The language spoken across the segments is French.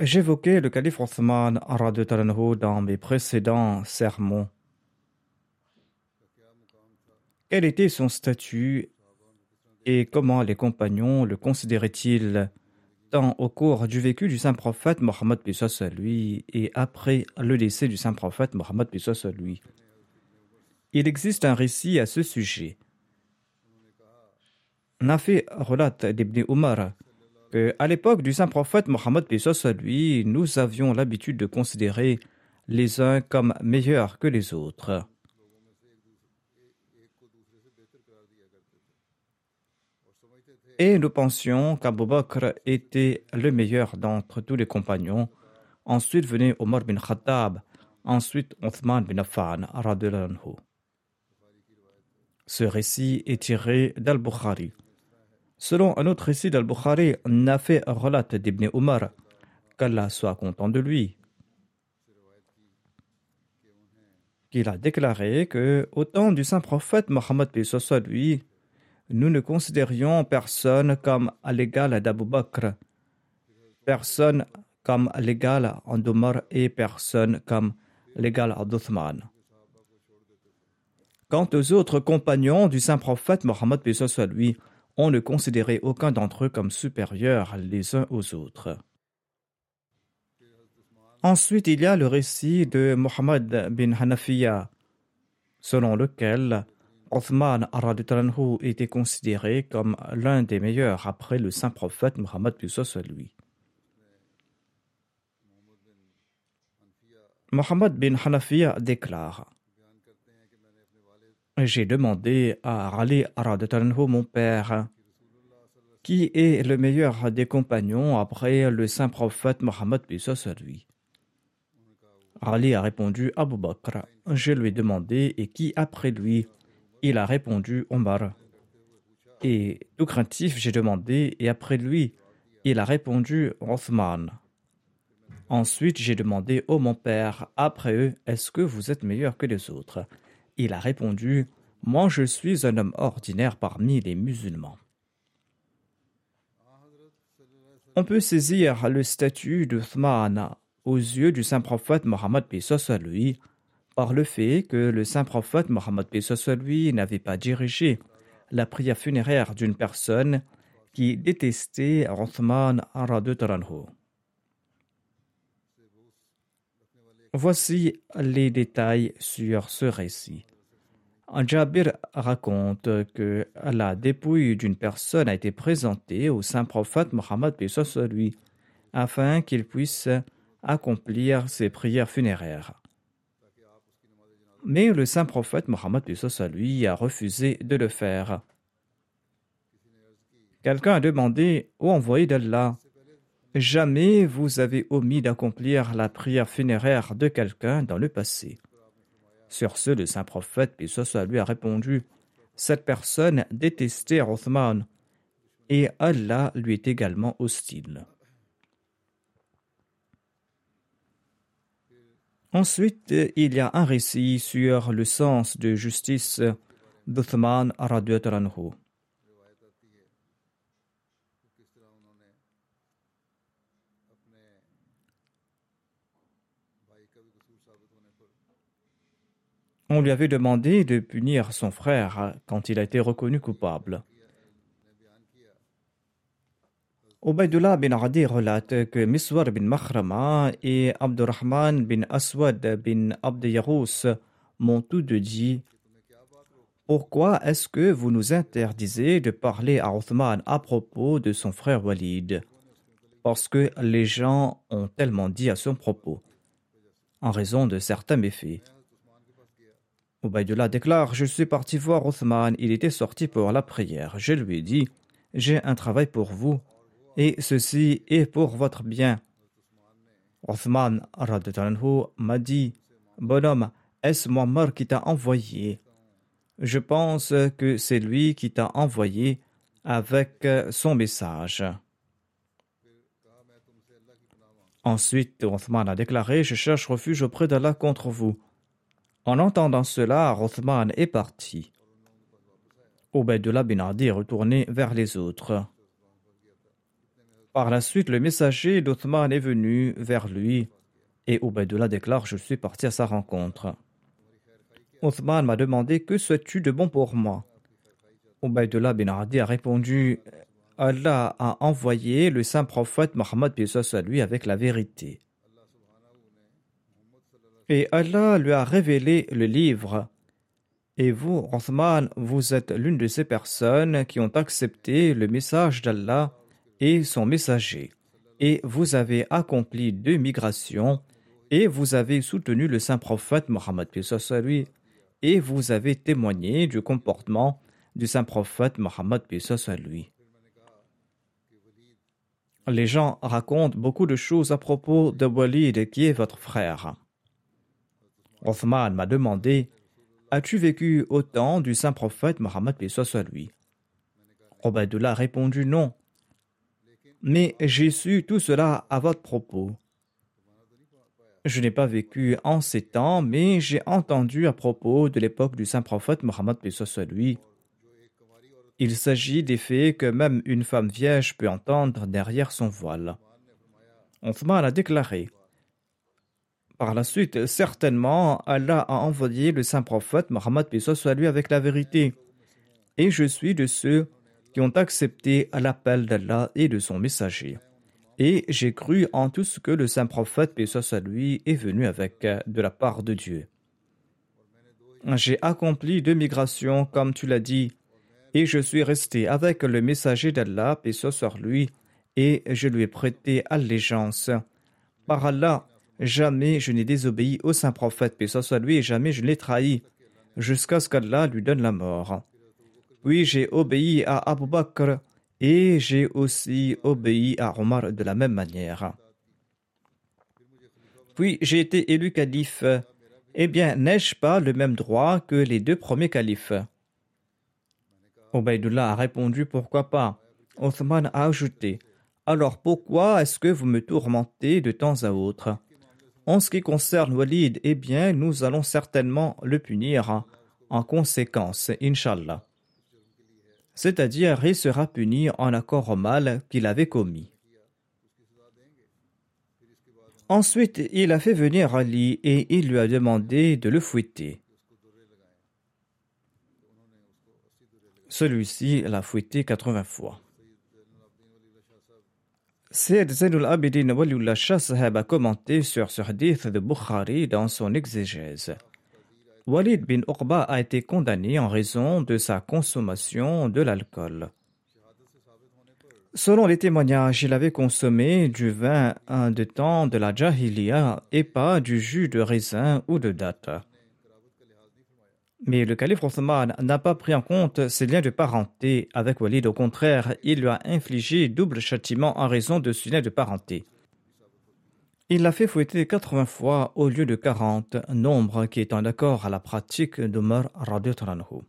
J'évoquais le calife Othman dans mes précédents sermons. Quel était son statut et comment les compagnons le considéraient-ils tant au cours du vécu du saint prophète Mohammed à lui et après le décès du saint prophète Mohammed à lui? Il existe un récit à ce sujet. Nafi relate d'Ibn Umar que, à l'époque du saint prophète Mohammed à lui, nous avions l'habitude de considérer les uns comme meilleurs que les autres. Et nous pensions qu'Abu Bakr était le meilleur d'entre tous les compagnons. Ensuite venait Omar bin Khattab, ensuite Othman bin Affan. Ce récit est tiré d'Al-Bukhari. Selon un autre récit d'Al-Bukhari, Nafé relate d'Ibn Omar, qu'Allah soit content de lui, qu'il a déclaré que, au temps du saint prophète Mohammed lui, nous ne considérions personne comme à l'égal d'Abu Bakr, personne comme l'égal d'Omar et personne comme l'égal d'Uthman. Quant aux autres compagnons du saint prophète Mohammed lui, on ne considérait aucun d'entre eux comme supérieurs les uns aux autres. Ensuite, il y a le récit de Mohammed bin Hanafiya, selon lequel Othman était considéré comme l'un des meilleurs après le saint prophète Muhammad lui. Mohammed bin Hanafiya déclare J'ai demandé à Ali mon père, qui est le meilleur des compagnons après le saint prophète Mohammed lui. Ali a répondu Abu Bakr. Je lui ai demandé et qui après lui? Il a répondu Omar. Et tout craintif, j'ai demandé, et après lui, il a répondu Othman. Ensuite, j'ai demandé, ô mon père, après eux, est-ce que vous êtes meilleur que les autres? Il a répondu, moi je suis un homme ordinaire parmi les musulmans. On peut saisir le statut d'Uthman aux yeux du saint prophète Mohammed lui par le fait que le saint prophète Mohammed lui n'avait pas dirigé la prière funéraire d'une personne qui détestait Othman Taranhu. Voici les détails sur ce récit. Jabir raconte que la dépouille d'une personne a été présentée au saint prophète Mohammed lui afin qu'il puisse accomplir ses prières funéraires. Mais le saint prophète Mohammed lui a refusé de le faire. Quelqu'un a demandé au envoyé d'Allah Jamais vous avez omis d'accomplir la prière funéraire de quelqu'un dans le passé. Sur ce, le saint prophète lui a répondu Cette personne détestait Othman et Allah lui est également hostile. Ensuite, il y a un récit sur le sens de justice d'Uthman anhu. On lui avait demandé de punir son frère quand il a été reconnu coupable. Ubaidullah bin Adi relate que Miswar bin Makhrama et Abdurrahman bin Aswad bin Abd m'ont tous deux dit Pourquoi est-ce que vous nous interdisez de parler à Othman à propos de son frère Walid? Parce que les gens ont tellement dit à son propos, en raison de certains méfaits. Ubaidullah déclare Je suis parti voir Othman, il était sorti pour la prière. Je lui ai dit J'ai un travail pour vous, et ceci est pour votre bien. Othman m'a dit Bonhomme, est-ce Muammar qui t'a envoyé? Je pense que c'est lui qui t'a envoyé avec son message. Ensuite, Othman a déclaré Je cherche refuge auprès d'Allah contre vous. En entendant cela, Rothman est parti. Ubaidullah bin Adi est retourné vers les autres. Par la suite, le messager d'Othman est venu vers lui et Ubaidullah déclare Je suis parti à sa rencontre. Othman m'a demandé Que souhaites-tu de bon pour moi? Ubaidullah bin a répondu Allah a envoyé le saint prophète Mohammed lui avec la vérité. Et Allah lui a révélé le livre. Et vous, Othman, vous êtes l'une de ces personnes qui ont accepté le message d'Allah et son messager. Et vous avez accompli deux migrations et vous avez soutenu le saint prophète Mohammed lui et vous avez témoigné du comportement du saint prophète Mohammed. Les gens racontent beaucoup de choses à propos de Walid qui est votre frère. Othman m'a demandé As-tu vécu au temps du saint prophète Mohammed soit lui? Obaidullah a répondu non. Mais j'ai su tout cela à votre propos. Je n'ai pas vécu en ces temps, mais j'ai entendu à propos de l'époque du saint prophète Mohammed soit lui. Il s'agit des faits que même une femme vierge peut entendre derrière son voile. Othman a déclaré par la suite, certainement, Allah a envoyé le saint prophète Mohammed soit lui avec la vérité. Et je suis de ceux qui ont accepté l'appel d'Allah et de son messager. Et j'ai cru en tout ce que le saint prophète soit lui est venu avec de la part de Dieu. J'ai accompli deux migrations, comme tu l'as dit, et je suis resté avec le messager d'Allah, soit lui, et je lui ai prêté allégeance. Par Allah, Jamais je n'ai désobéi au saint prophète, paix soit lui, et jamais je ne l'ai trahi, jusqu'à ce qu'Allah lui donne la mort. Puis j'ai obéi à Abu Bakr, et j'ai aussi obéi à Omar de la même manière. Puis j'ai été élu calife. Eh bien, n'ai-je pas le même droit que les deux premiers califes? Obaidullah a répondu Pourquoi pas? Othman a ajouté Alors pourquoi est-ce que vous me tourmentez de temps à autre? En ce qui concerne Walid, eh bien, nous allons certainement le punir en conséquence, Inshallah. C'est-à-dire, il sera puni en accord au mal qu'il avait commis. Ensuite, il a fait venir Ali et il lui a demandé de le fouetter. Celui-ci l'a fouetté 80 fois. Sayyid Zainul Abidin Waliullah Shah a commenté sur ce hadith de Bukhari dans son exégèse. Walid bin Uqba a été condamné en raison de sa consommation de l'alcool. Selon les témoignages, il avait consommé du vin de temps de la Jahiliya et pas du jus de raisin ou de date. Mais le calife Othman n'a pas pris en compte ses liens de parenté avec Walid. Au contraire, il lui a infligé double châtiment en raison de ce lien de parenté. Il l'a fait fouetter 80 fois au lieu de 40, nombre qui est en accord à la pratique d'Omar Radiotranou.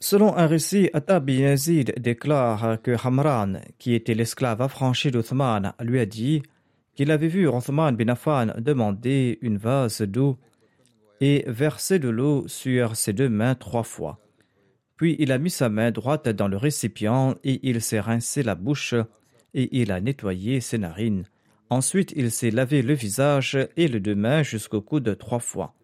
Selon un récit, Atta Yazid déclare que Hamran, qui était l'esclave affranchi d'Othman, lui a dit qu'il avait vu Othman bin Affan demander une vase d'eau et verser de l'eau sur ses deux mains trois fois. Puis il a mis sa main droite dans le récipient et il s'est rincé la bouche et il a nettoyé ses narines. Ensuite, il s'est lavé le visage et les deux mains jusqu'au coude trois fois.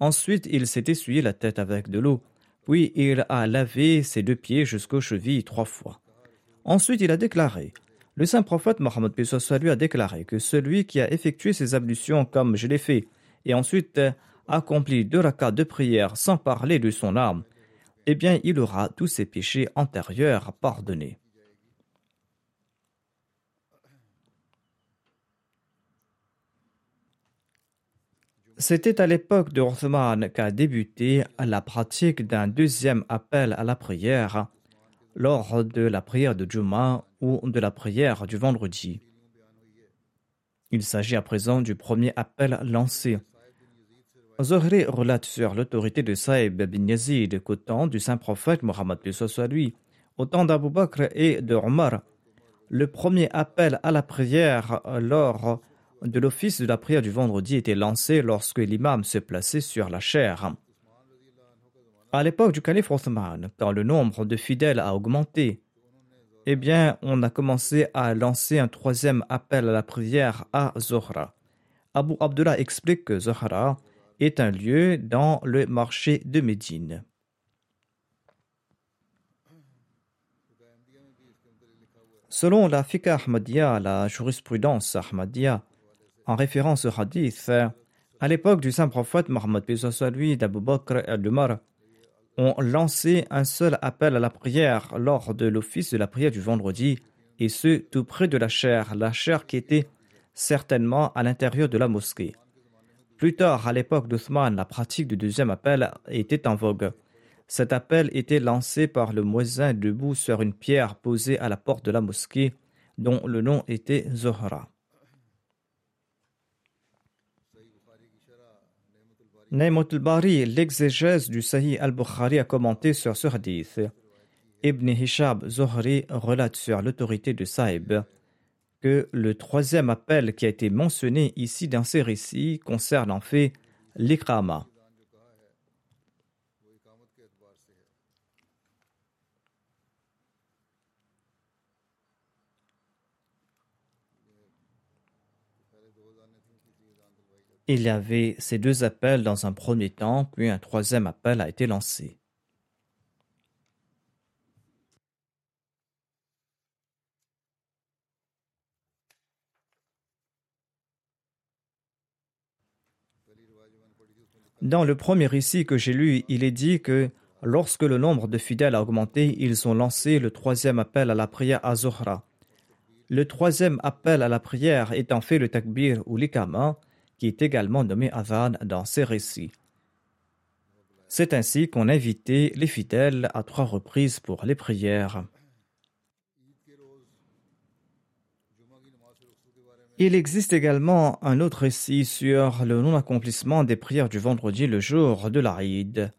Ensuite, il s'est essuyé la tête avec de l'eau. Puis il a lavé ses deux pieds jusqu'aux chevilles trois fois. Ensuite, il a déclaré Le saint prophète Mohammed lui a déclaré que celui qui a effectué ses ablutions comme je l'ai fait, et ensuite accompli deux rakats de prière sans parler de son âme, eh bien il aura tous ses péchés antérieurs pardonnés. C'était à l'époque de Othman qu'a débuté la pratique d'un deuxième appel à la prière lors de la prière de Juma ou de la prière du vendredi. Il s'agit à présent du premier appel lancé. Zohri relate sur l'autorité de Saïb bin Yazid qu'au temps du saint prophète Mohammed soit lui, au temps d'Abu Bakr et de Omar, le premier appel à la prière lors de l'office de la prière du vendredi était lancé lorsque l'imam se plaçait sur la chair. À l'époque du calife Othman, quand le nombre de fidèles a augmenté, eh bien, on a commencé à lancer un troisième appel à la prière à Zohra. Abu Abdullah explique que Zohra est un lieu dans le marché de Médine. Selon la fiqh Ahmadiyya, la jurisprudence Ahmadiyya, en référence au hadith, à l'époque du saint prophète Mohammed lui d'Abu Bakr et d'Umar, ont lancé un seul appel à la prière lors de l'office de la prière du vendredi, et ce tout près de la chair, la chair qui était certainement à l'intérieur de la mosquée. Plus tard, à l'époque d'Othman, la pratique du deuxième appel était en vogue. Cet appel était lancé par le muezzin debout sur une pierre posée à la porte de la mosquée, dont le nom était Zohra. Naimut al-Bari, l'exégèse du Sahih al-Bukhari, a commenté sur ce hadith. Ibn Hishab Zohri relate sur l'autorité de Saïb que le troisième appel qui a été mentionné ici dans ces récits concerne en fait l'ikrama. Il y avait ces deux appels dans un premier temps, puis un troisième appel a été lancé. Dans le premier récit que j'ai lu, il est dit que lorsque le nombre de fidèles a augmenté, ils ont lancé le troisième appel à la prière à Zohra. Le troisième appel à la prière en fait le takbir ou l'ikama, qui est également nommé Azan dans ces récits. C'est ainsi qu'on invitait les fidèles à trois reprises pour les prières. Il existe également un autre récit sur le non-accomplissement des prières du vendredi le jour de l'Aïd.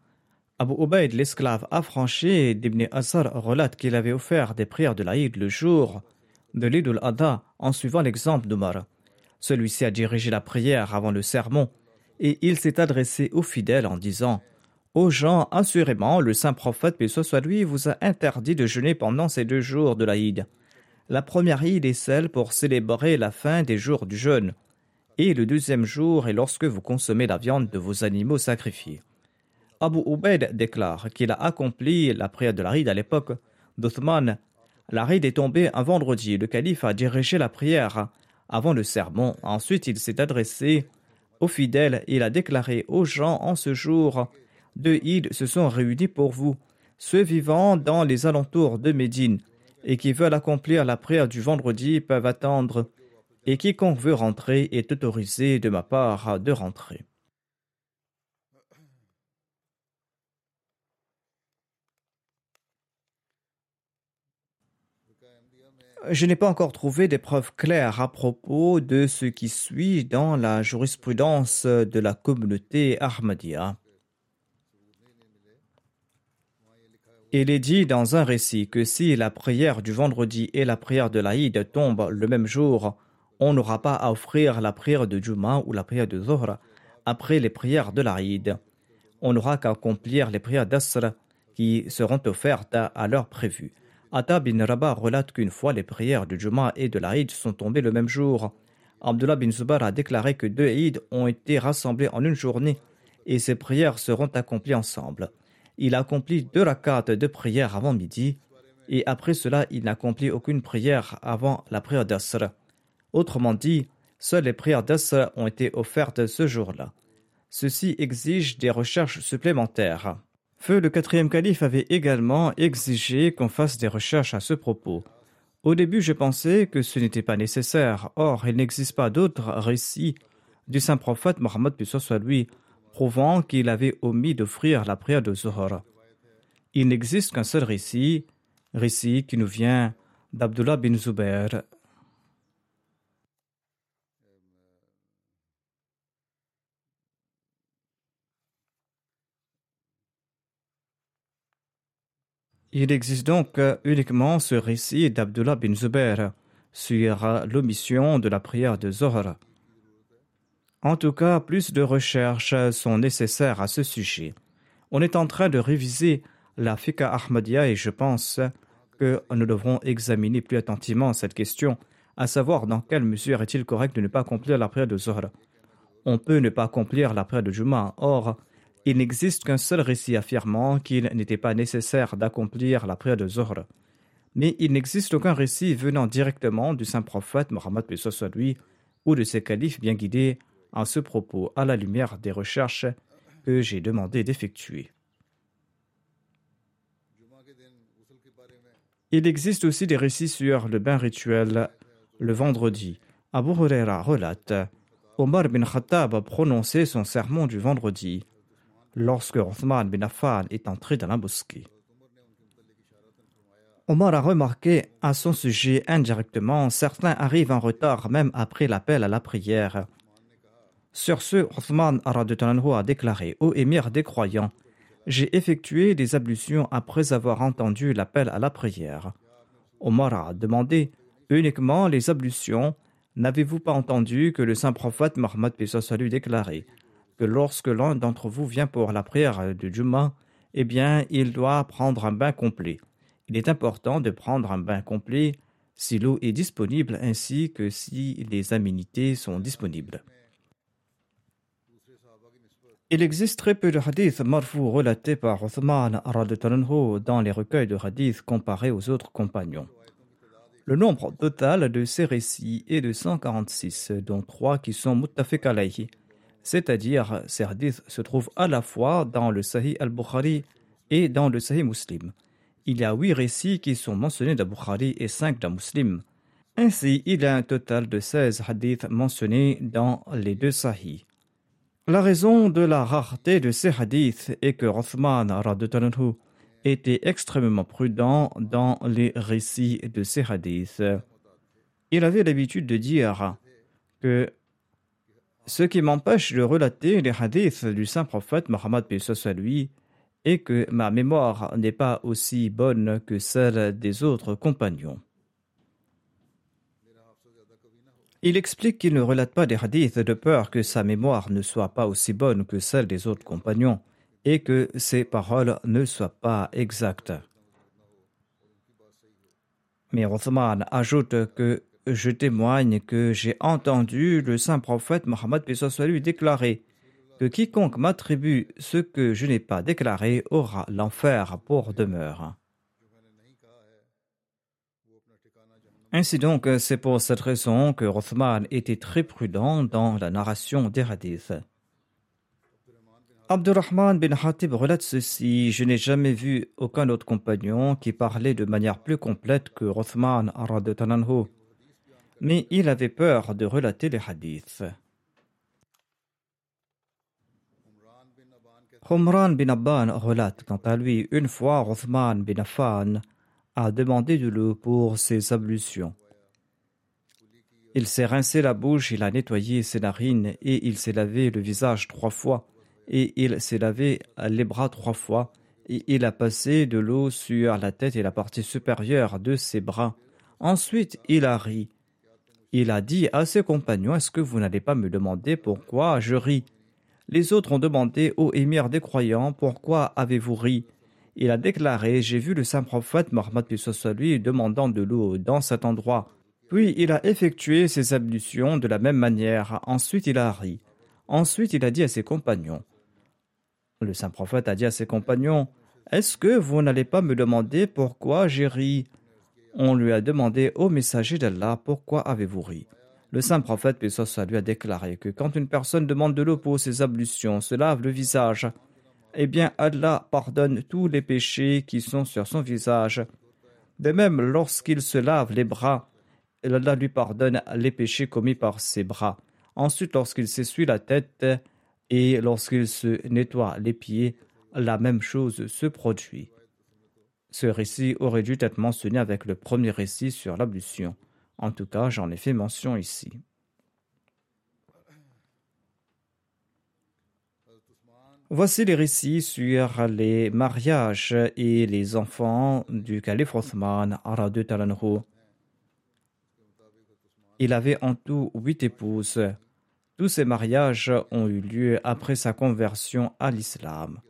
Abu Ubaid, l'esclave affranchi d'Ibn Asar, relate qu'il avait offert des prières de l'Aïd le jour de l'Id al-Adha en suivant l'exemple d'Omar. Celui-ci a dirigé la prière avant le sermon et il s'est adressé aux fidèles en disant Aux gens, assurément, le saint prophète, paix soit lui, vous a interdit de jeûner pendant ces deux jours de l'Aïd. La première Eid est celle pour célébrer la fin des jours du jeûne, et le deuxième jour est lorsque vous consommez la viande de vos animaux sacrifiés. Abu Ubaid déclare qu'il a accompli la prière de l'Aïd à l'époque d'Othman. L'Aïd est tombé un vendredi. Le calife a dirigé la prière avant le sermon. Ensuite, il s'est adressé aux fidèles il a déclaré aux gens en ce jour deux Eid se sont réunis pour vous, ceux vivant dans les alentours de Médine et qui veulent accomplir la prière du vendredi peuvent attendre, et quiconque veut rentrer est autorisé de ma part de rentrer. Je n'ai pas encore trouvé des preuves claires à propos de ce qui suit dans la jurisprudence de la communauté Ahmadiyya. Il est dit dans un récit que si la prière du vendredi et la prière de l'Aïd tombent le même jour on n'aura pas à offrir la prière de Juma ou la prière de Zohra après les prières de l'Aïd. On n'aura qu'à accomplir les prières d'Asr qui seront offertes à l'heure prévue. Atta bin Rabah relate qu'une fois les prières de Juma et de l'Aïd sont tombées le même jour. Abdullah bin Zubar a déclaré que deux Eid ont été rassemblés en une journée et ces prières seront accomplies ensemble. Il accomplit deux rakats de prière avant midi et après cela il n'accomplit aucune prière avant la prière d'Asr. Autrement dit, seules les prières d'Asr ont été offertes ce jour-là. Ceci exige des recherches supplémentaires. Le quatrième calife avait également exigé qu'on fasse des recherches à ce propos. Au début, je pensais que ce n'était pas nécessaire. Or, il n'existe pas d'autres récits du saint prophète Mohammed soit lui prouvant qu'il avait omis d'offrir la prière de Zuhur. Il n'existe qu'un seul récit, récit qui nous vient d'Abdullah bin Zubair, Il existe donc uniquement ce récit d'Abdullah bin Zubair sur l'omission de la prière de Zohar. En tout cas, plus de recherches sont nécessaires à ce sujet. On est en train de réviser la Fika Ahmadiyya et je pense que nous devrons examiner plus attentivement cette question, à savoir dans quelle mesure est-il correct de ne pas accomplir la prière de Zohar. On peut ne pas accomplir la prière de Juma, or il n'existe qu'un seul récit affirmant qu'il n'était pas nécessaire d'accomplir la prière de Zohar. Mais il n'existe aucun récit venant directement du saint prophète Mohammed lui ou de ses califes bien guidés à ce propos à la lumière des recherches que j'ai demandé d'effectuer. Il existe aussi des récits sur le bain rituel le vendredi. Abu Huraira relate Omar bin Khattab a prononcé son sermon du vendredi lorsque Othman bin Affan est entré dans la mosquée. Omar a remarqué à son sujet indirectement certains arrivent en retard même après l'appel à la prière. Sur ce, Othman a déclaré Ô émir des croyants, j'ai effectué des ablutions après avoir entendu l'appel à la prière. Omar a demandé Uniquement les ablutions, n'avez-vous pas entendu que le saint prophète Mohammed déclaré que lorsque l'un d'entre vous vient pour la prière du Juma, eh bien, il doit prendre un bain complet. Il est important de prendre un bain complet si l'eau est disponible ainsi que si les aménités sont disponibles. Il existe très peu de hadiths marfou relatés par Othman dans les recueils de hadiths comparés aux autres compagnons. Le nombre total de ces récits est de 146, dont trois qui sont muttafik alayhi, c'est-à-dire ces hadiths se trouvent à la fois dans le Sahih al-Bukhari et dans le Sahih Muslim. Il y a huit récits qui sont mentionnés dans Bukhari et cinq dans Muslim. Ainsi, il y a un total de 16 hadiths mentionnés dans les deux Sahih. La raison de la rareté de ces hadiths est que Rothman était extrêmement prudent dans les récits de ces hadiths. Il avait l'habitude de dire que ce qui m'empêche de relater les hadiths du saint prophète Mohammed à lui est que ma mémoire n'est pas aussi bonne que celle des autres compagnons. Il explique qu'il ne relate pas des hadiths de peur que sa mémoire ne soit pas aussi bonne que celle des autres compagnons et que ses paroles ne soient pas exactes. Mais Rothman ajoute que je témoigne que j'ai entendu le saint prophète Mohammed lui déclarer que quiconque m'attribue ce que je n'ai pas déclaré aura l'enfer pour demeure. Ainsi donc, c'est pour cette raison que Rothman était très prudent dans la narration des hadiths. Abdurrahman bin Hatib relate ceci Je n'ai jamais vu aucun autre compagnon qui parlait de manière plus complète que Rothman mais il avait peur de relater les hadiths. Humran bin Abban relate quant à lui une fois Othman bin Affan a demandé de l'eau pour ses ablutions. Il s'est rincé la bouche, il a nettoyé ses narines et il s'est lavé le visage trois fois et il s'est lavé les bras trois fois et il a passé de l'eau sur la tête et la partie supérieure de ses bras. Ensuite, il a ri Il a dit à ses compagnons Est-ce que vous n'allez pas me demander pourquoi je ris? Les autres ont demandé Ô émir des croyants, pourquoi avez-vous ri? Il a déclaré J'ai vu le saint prophète Mohammed lui demandant de l'eau dans cet endroit. Puis il a effectué ses ablutions de la même manière. Ensuite il a ri. Ensuite il a dit à ses compagnons Le saint prophète a dit à ses compagnons Est-ce que vous n'allez pas me demander pourquoi j'ai ri? On lui a demandé Ô messager d'Allah, pourquoi avez-vous ri? Le saint prophète Pessoa lui a déclaré que quand une personne demande de l'eau pour ses ablutions, se lave le visage, eh bien Allah pardonne tous les péchés qui sont sur son visage. De même, lorsqu'il se lave les bras, Allah lui pardonne les péchés commis par ses bras. Ensuite, lorsqu'il s'essuie la tête et lorsqu'il se nettoie les pieds, la même chose se produit. Ce récit aurait dû être mentionné avec le premier récit sur l'ablution. En tout cas, j'en ai fait mention ici. Voici les récits sur les mariages et les enfants du calife Othman, Talanhu. Il avait en tout huit épouses. Tous ces mariages ont eu lieu après sa conversion à l'islam.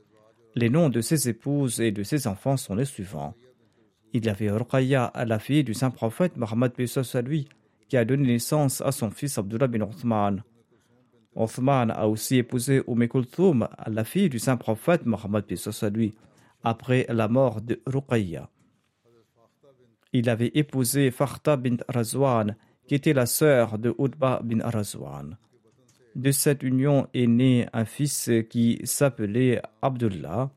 Les noms de ses épouses et de ses enfants sont les suivants. Il y avait Ruqayya, la fille du saint prophète Mohammed à lui, qui a donné naissance à son fils Abdullah bin Othman. Othman a aussi épousé Umm Kulthum, la fille du saint prophète Mohammed à lui, après la mort de Ruqayya. Il avait épousé Farta bint Razwan, qui était la sœur de Utba bin Arazwan. De cette union est né un fils qui s'appelait Abdullah.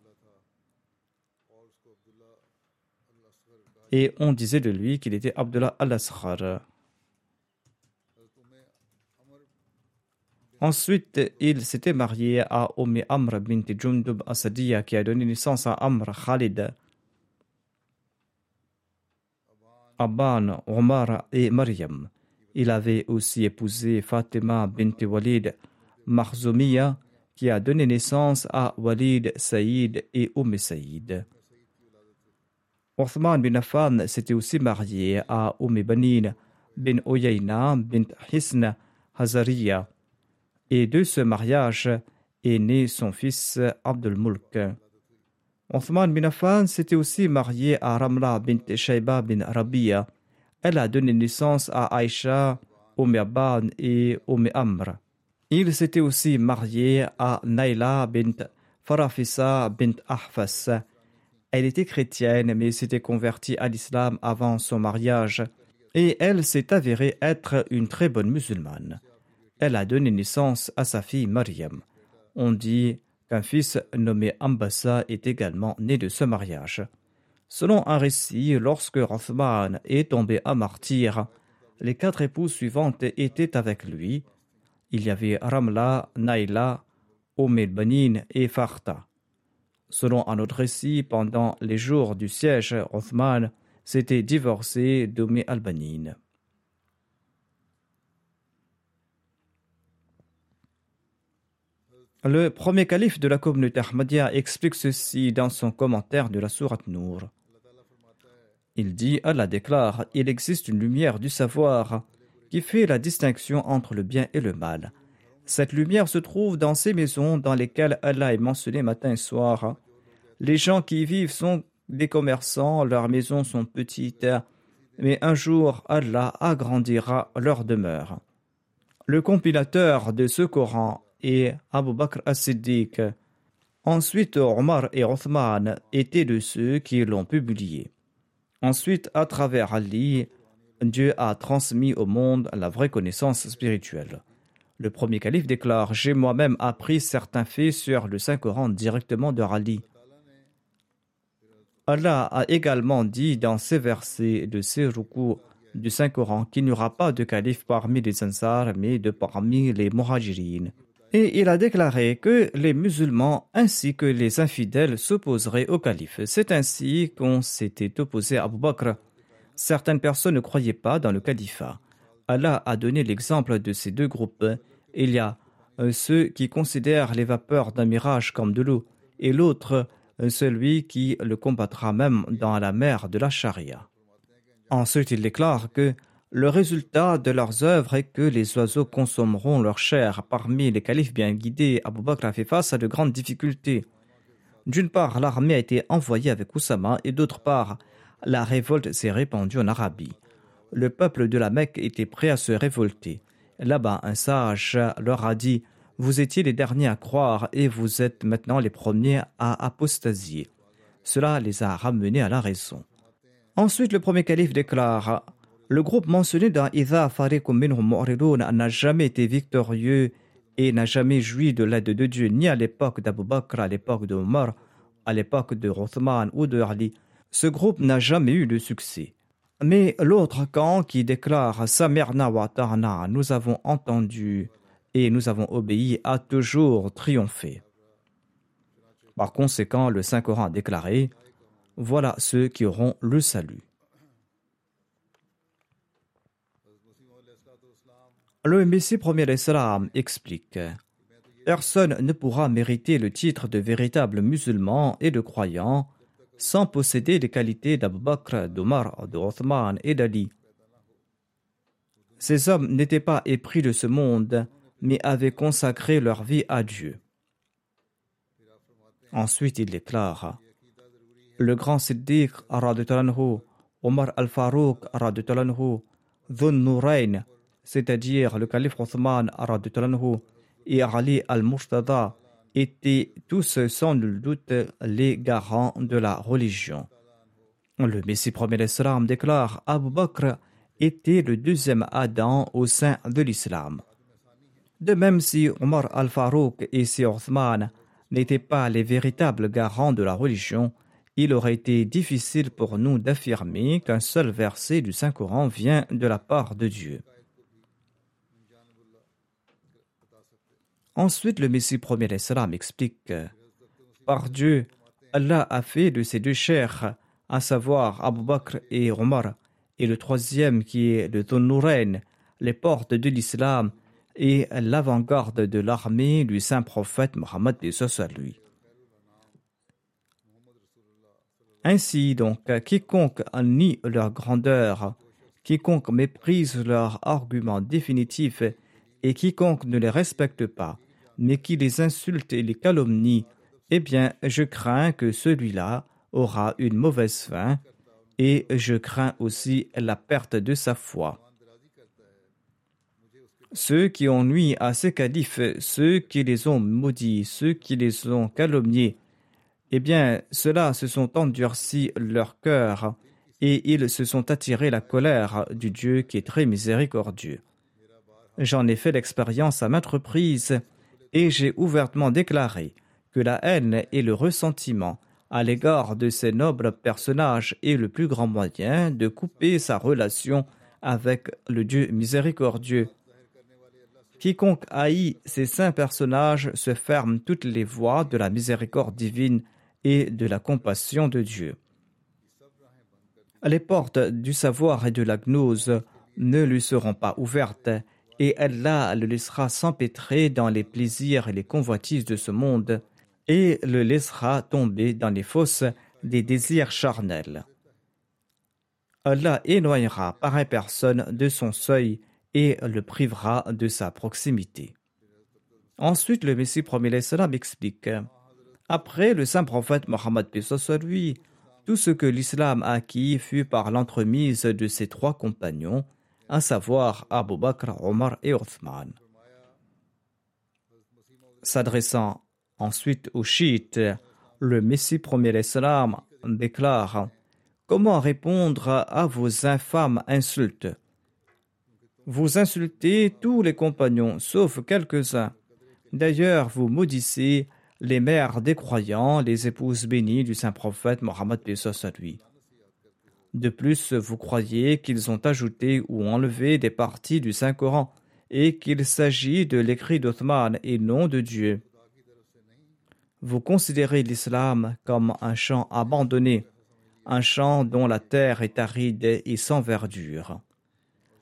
Et on disait de lui qu'il était Abdullah al-Asghar. Ensuite, il s'était marié à Omi Amr bint Jundub Asadiya qui a donné naissance à Amr Khalid. Aban, Omar et Maryam. Il avait aussi épousé Fatima bint Walid Makhzoumiya, qui a donné naissance à Walid Saïd et Umm Saïd. Othman bin Affan s'était aussi marié à Umm Banin bin Oyayna bint Hisn Hazariya, et de ce mariage est né son fils Abdul Mulk. Othman bin Affan s'était aussi marié à Ramla bint Shayba bin Rabia, elle a donné naissance à Aïcha, Oum Abban et Oum Amr. Il s'était aussi marié à Naila bint Farafisa bint Ahfas. Elle était chrétienne mais s'était convertie à l'islam avant son mariage et elle s'est avérée être une très bonne musulmane. Elle a donné naissance à sa fille Mariam. On dit qu'un fils nommé Ambassa est également né de ce mariage. Selon un récit, lorsque Rothman est tombé à martyr, les quatre épouses suivantes étaient avec lui. Il y avait Ramla, Naila, Omel Banin et Farta. Selon un autre récit, pendant les jours du siège, Rothman s'était divorcé d'Omé al-Banin. Le premier calife de la communauté Ahmadiyya explique ceci dans son commentaire de la Sourate Nour. Il dit, Allah déclare, il existe une lumière du savoir qui fait la distinction entre le bien et le mal. Cette lumière se trouve dans ces maisons dans lesquelles Allah est mentionné matin et soir. Les gens qui y vivent sont des commerçants, leurs maisons sont petites, mais un jour Allah agrandira leur demeure. Le compilateur de ce Coran est Abu Bakr as-Siddiq. Ensuite, Omar et Othman étaient de ceux qui l'ont publié. Ensuite, à travers Ali, Dieu a transmis au monde la vraie connaissance spirituelle. Le premier calife déclare J'ai moi-même appris certains faits sur le Saint-Coran directement de Ali. Allah a également dit dans ces versets de ces rukus du Saint-Coran qu'il n'y aura pas de calife parmi les Ansar, mais de parmi les Muhajirines. Et il a déclaré que les musulmans ainsi que les infidèles s'opposeraient au calife. C'est ainsi qu'on s'était opposé à Abu Bakr. Certaines personnes ne croyaient pas dans le califat. Allah a donné l'exemple de ces deux groupes. Il y a euh, ceux qui considèrent les vapeurs d'un mirage comme de l'eau, et l'autre, euh, celui qui le combattra même dans la mer de la charia. Ensuite, il déclare que Le résultat de leurs œuvres est que les oiseaux consommeront leur chair. Parmi les califes bien guidés, Abu Bakr a fait face à de grandes difficultés. D'une part, l'armée a été envoyée avec Oussama et d'autre part, la révolte s'est répandue en Arabie. Le peuple de la Mecque était prêt à se révolter. Là-bas, un sage leur a dit Vous étiez les derniers à croire et vous êtes maintenant les premiers à apostasier. Cela les a ramenés à la raison. Ensuite, le premier calife déclare Le groupe mentionné dans Iza Farikum n'a jamais été victorieux et n'a jamais joui de l'aide de Dieu, ni à l'époque d'Abu Bakr, à l'époque de à l'époque de Rothman ou de Ali. Ce groupe n'a jamais eu de succès. Mais l'autre camp qui déclare nous avons entendu et nous avons obéi, a toujours triomphé. Par conséquent, le Saint-Coran a déclaré Voilà ceux qui auront le salut. Le Messie premier l'Islam explique Personne ne pourra mériter le titre de véritable musulman et de croyant sans posséder les qualités d'Abu Bakr, d'Omar, d'Othman et d'Ali. Ces hommes n'étaient pas épris de ce monde, mais avaient consacré leur vie à Dieu. Ensuite, il déclare Le grand Siddiq, Omar al-Farouk, Dhun Nurayn, c'est-à-dire le calife Othman et Ali al-Murtada, étaient tous sans nul doute les garants de la religion. Le Messie premier l'Islam déclare Abu Bakr était le deuxième Adam au sein de l'islam. De même si Omar al-Farouk et si Othman n'étaient pas les véritables garants de la religion, il aurait été difficile pour nous d'affirmer qu'un seul verset du Saint-Coran vient de la part de Dieu. Ensuite, le Messie premier l'Islam explique que, par Dieu, Allah a fait de ces deux chers, à savoir Abu Bakr et Omar, et le troisième qui est le Tonnourain, les portes de l'islam et l'avant-garde de l'armée du saint prophète Mohammed lui. Ainsi donc, quiconque nie leur grandeur, quiconque méprise leurs arguments définitifs et quiconque ne les respecte pas, mais qui les insulte et les calomnie, eh bien, je crains que celui-là aura une mauvaise fin, et je crains aussi la perte de sa foi. Ceux qui ont nui à ces califes, ceux qui les ont maudits, ceux qui les ont calomniés, eh bien, ceux-là se sont endurcis leur cœur, et ils se sont attirés la colère du Dieu qui est très miséricordieux. J'en ai fait l'expérience à maintes reprises, et j'ai ouvertement déclaré que la haine et le ressentiment à l'égard de ces nobles personnages est le plus grand moyen de couper sa relation avec le Dieu miséricordieux. Quiconque haït ces saints personnages se ferme toutes les voies de la miséricorde divine et de la compassion de Dieu. Les portes du savoir et de la gnose ne lui seront pas ouvertes et Allah le laissera s'empêtrer dans les plaisirs et les convoitises de ce monde, et le laissera tomber dans les fosses des désirs charnels. Allah éloignera pareille personne de son seuil et le privera de sa proximité. Ensuite, le Messie premier salam explique Après le saint prophète Mohammed lui, tout ce que l'islam a acquis fut par l'entremise de ses trois compagnons, à savoir Abu Bakr, Omar et Othman. S'adressant ensuite aux chiites, le Messie premier islam déclare Comment répondre à vos infâmes insultes? Vous insultez tous les compagnons, sauf quelques-uns. D'ailleurs, vous maudissez les mères des croyants, les épouses bénies du saint prophète Mohammed lui. De plus, vous croyez qu'ils ont ajouté ou enlevé des parties du Saint-Coran et qu'il s'agit de l'écrit d'Othman et non de Dieu. Vous considérez l'islam comme un champ abandonné, un champ dont la terre est aride et sans verdure,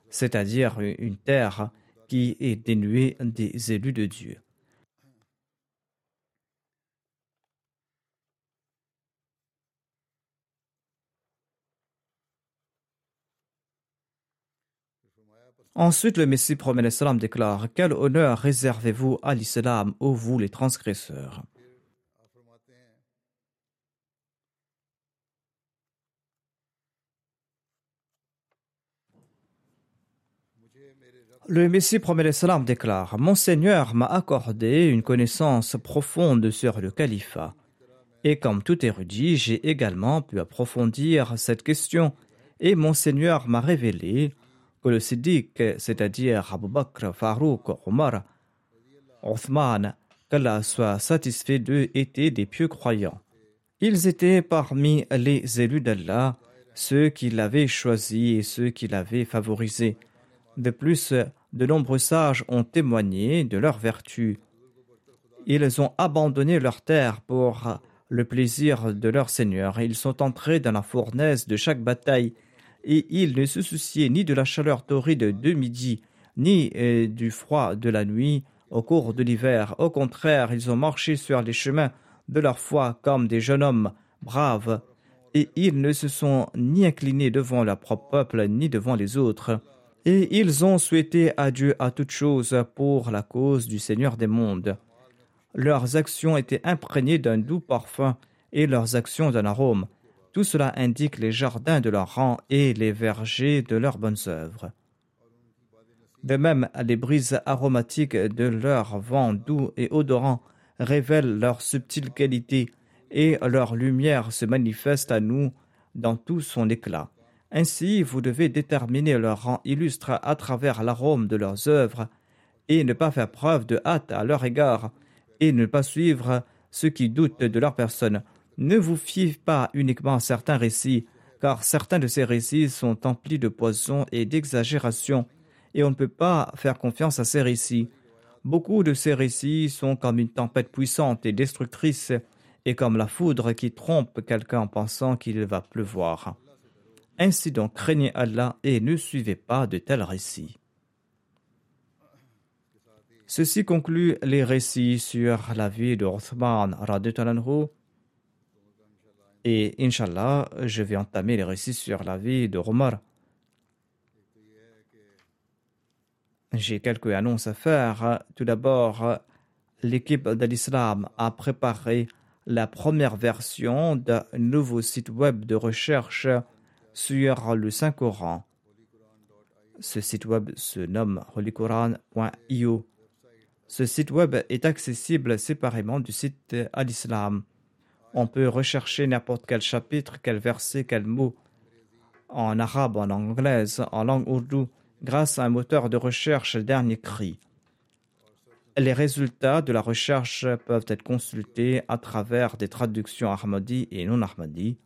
c'est-à-dire une terre qui est dénuée des élus de Dieu. Ensuite, le Messie promet salam déclare Quel honneur réservez-vous à l'islam, ô vous les transgresseurs? Le Messie promet salam déclare Mon Seigneur m'a accordé une connaissance profonde sur le califat. Et comme tout érudit, j'ai également pu approfondir cette question et mon Seigneur m'a révélé que le Siddiq, c'est-à-dire Abu Bakr, Farouk, Omar, Othman, qu'Allah soit satisfait d'eux, étaient des pieux croyants. Ils étaient parmi les élus d'Allah, ceux qui l'avaient choisi et ceux qui l'avaient favorisé. De plus, de nombreux sages ont témoigné de leur vertu. Ils ont abandonné leur terre pour le plaisir de leur Seigneur. Ils sont entrés dans la fournaise de chaque bataille et ils ne se souciaient ni de la chaleur torride de midi, ni euh, du froid de la nuit au cours de l'hiver. Au contraire, ils ont marché sur les chemins de leur foi comme des jeunes hommes braves, et ils ne se sont ni inclinés devant leur propre peuple, ni devant les autres. Et ils ont souhaité à à toute chose pour la cause du Seigneur des mondes. Leurs actions étaient imprégnées d'un doux parfum et leurs actions d'un arôme. Tout cela indique les jardins de leur rang et les vergers de leurs bonnes œuvres. De même, les brises aromatiques de leur vent doux et odorant révèlent leur subtile qualité et leur lumière se manifeste à nous dans tout son éclat. Ainsi, vous devez déterminer leur rang illustre à travers l'arôme de leurs œuvres et ne pas faire preuve de hâte à leur égard et ne pas suivre ceux qui doutent de leur personne. Ne vous fiez pas uniquement à certains récits, car certains de ces récits sont emplis de poison et d'exagération, et on ne peut pas faire confiance à ces récits. Beaucoup de ces récits sont comme une tempête puissante et destructrice, et comme la foudre qui trompe quelqu'un en pensant qu'il va pleuvoir. Ainsi donc, craignez Allah et ne suivez pas de tels récits. Ceci conclut les récits sur la vie de et Inch'Allah, je vais entamer les récits sur la vie de Omar. J'ai quelques annonces à faire. Tout d'abord, l'équipe de l'islam a préparé la première version d'un nouveau site web de recherche sur le Saint-Coran. Ce site web se nomme holyquran.io. Ce site web est accessible séparément du site Al-Islam. On peut rechercher n'importe quel chapitre, quel verset, quel mot en arabe, en anglais, en langue ourdou, grâce à un moteur de recherche dernier cri. Les résultats de la recherche peuvent être consultés à travers des traductions ahmadi et non ahmadi.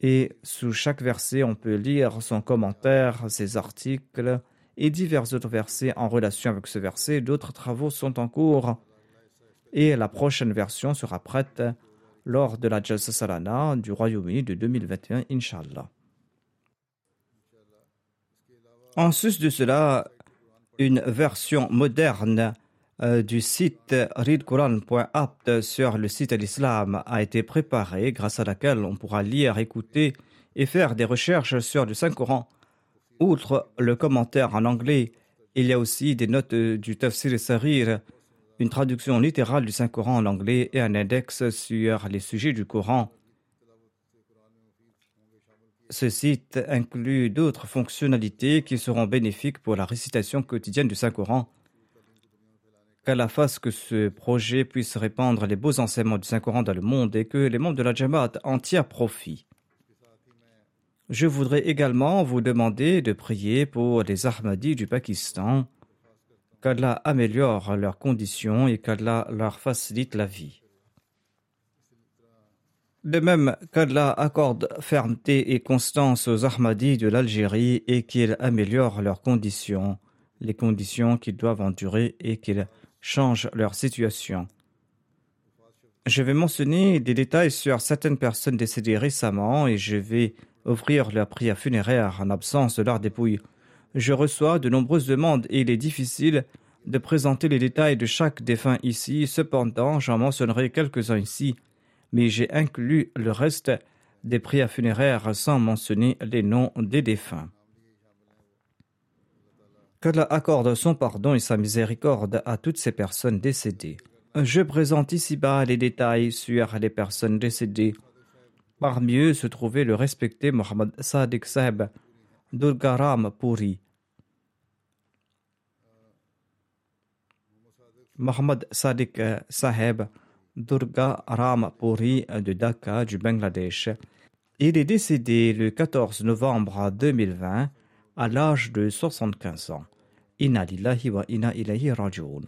Et sous chaque verset, on peut lire son commentaire, ses articles et divers autres versets en relation avec ce verset. D'autres travaux sont en cours et la prochaine version sera prête lors de la Jalsa Salana du Royaume-Uni de 2021, Inshallah. En sus de cela, une version moderne euh, du site readquran.apt sur le site de l'islam a été préparée grâce à laquelle on pourra lire, écouter et faire des recherches sur le Saint-Coran. Outre le commentaire en anglais, il y a aussi des notes du Tafsir Sarir une traduction littérale du Saint-Coran en anglais et un index sur les sujets du Coran. Ce site inclut d'autres fonctionnalités qui seront bénéfiques pour la récitation quotidienne du Saint-Coran. Qu'Allah fasse que ce projet puisse répandre les beaux enseignements du Saint-Coran dans le monde et que les membres de la Jamaat en tirent profit. Je voudrais également vous demander de prier pour les Ahmadis du Pakistan qu'Allah améliore leurs conditions et qu'Allah leur facilite la vie. De même qu'Allah accorde fermeté et constance aux Ahmadis de l'Algérie et qu'il améliore leurs conditions, les conditions qu'ils doivent endurer et qu'il change leur situation. Je vais mentionner des détails sur certaines personnes décédées récemment et je vais offrir leur prière funéraire en absence de leur dépouille. Je reçois de nombreuses demandes et il est difficile de présenter les détails de chaque défunt ici. Cependant, j'en mentionnerai quelques-uns ici, mais j'ai inclus le reste des prières funéraires sans mentionner les noms des défunts. Qu'Allah accorde son pardon et sa miséricorde à toutes ces personnes décédées. Je présente ici-bas les détails sur les personnes décédées. Parmi eux se trouvait le respecté Mohammad Sadiq Sahib Durgaram Puri. Mohammad Sadiq Sahib Durga Ram Puri de Dhaka du Bangladesh. Il est décédé le 14 novembre 2020 à l'âge de 75 ans. Inna lillahi wa inna ilayhi rajoun.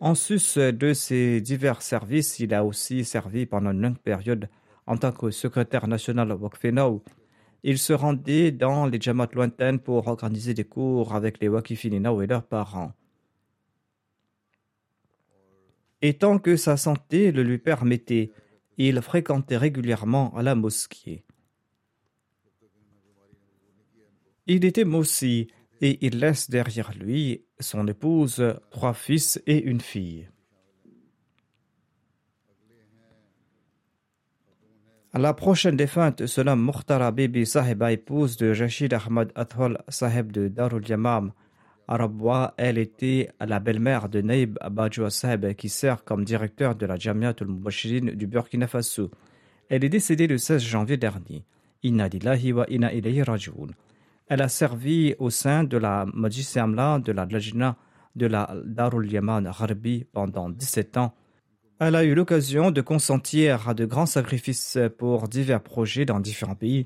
En sus de ses divers services, il a aussi servi pendant une longue période en tant que secrétaire national Wakfenau. Il se rendait dans les Jamaat lointaines pour organiser des cours avec les Wakifinina et leurs parents. Et tant que sa santé le lui permettait, il fréquentait régulièrement la mosquée. Il était moussi et il laisse derrière lui son épouse, trois fils et une fille. La prochaine défunte se nomme Murtara Bibi épouse de Rashid Ahmad Athol Sahib de Darul Yamam. Arabwa, elle était la belle-mère de Naib Abadjoua Sahib qui sert comme directeur de la Jamiat al du Burkina Faso. Elle est décédée le 16 janvier dernier. Inna lillahi wa inna. Elle a servi au sein de la Majlis de la Lajna de la Darul Yaman Harbi pendant 17 ans. Elle a eu l'occasion de consentir à de grands sacrifices pour divers projets dans différents pays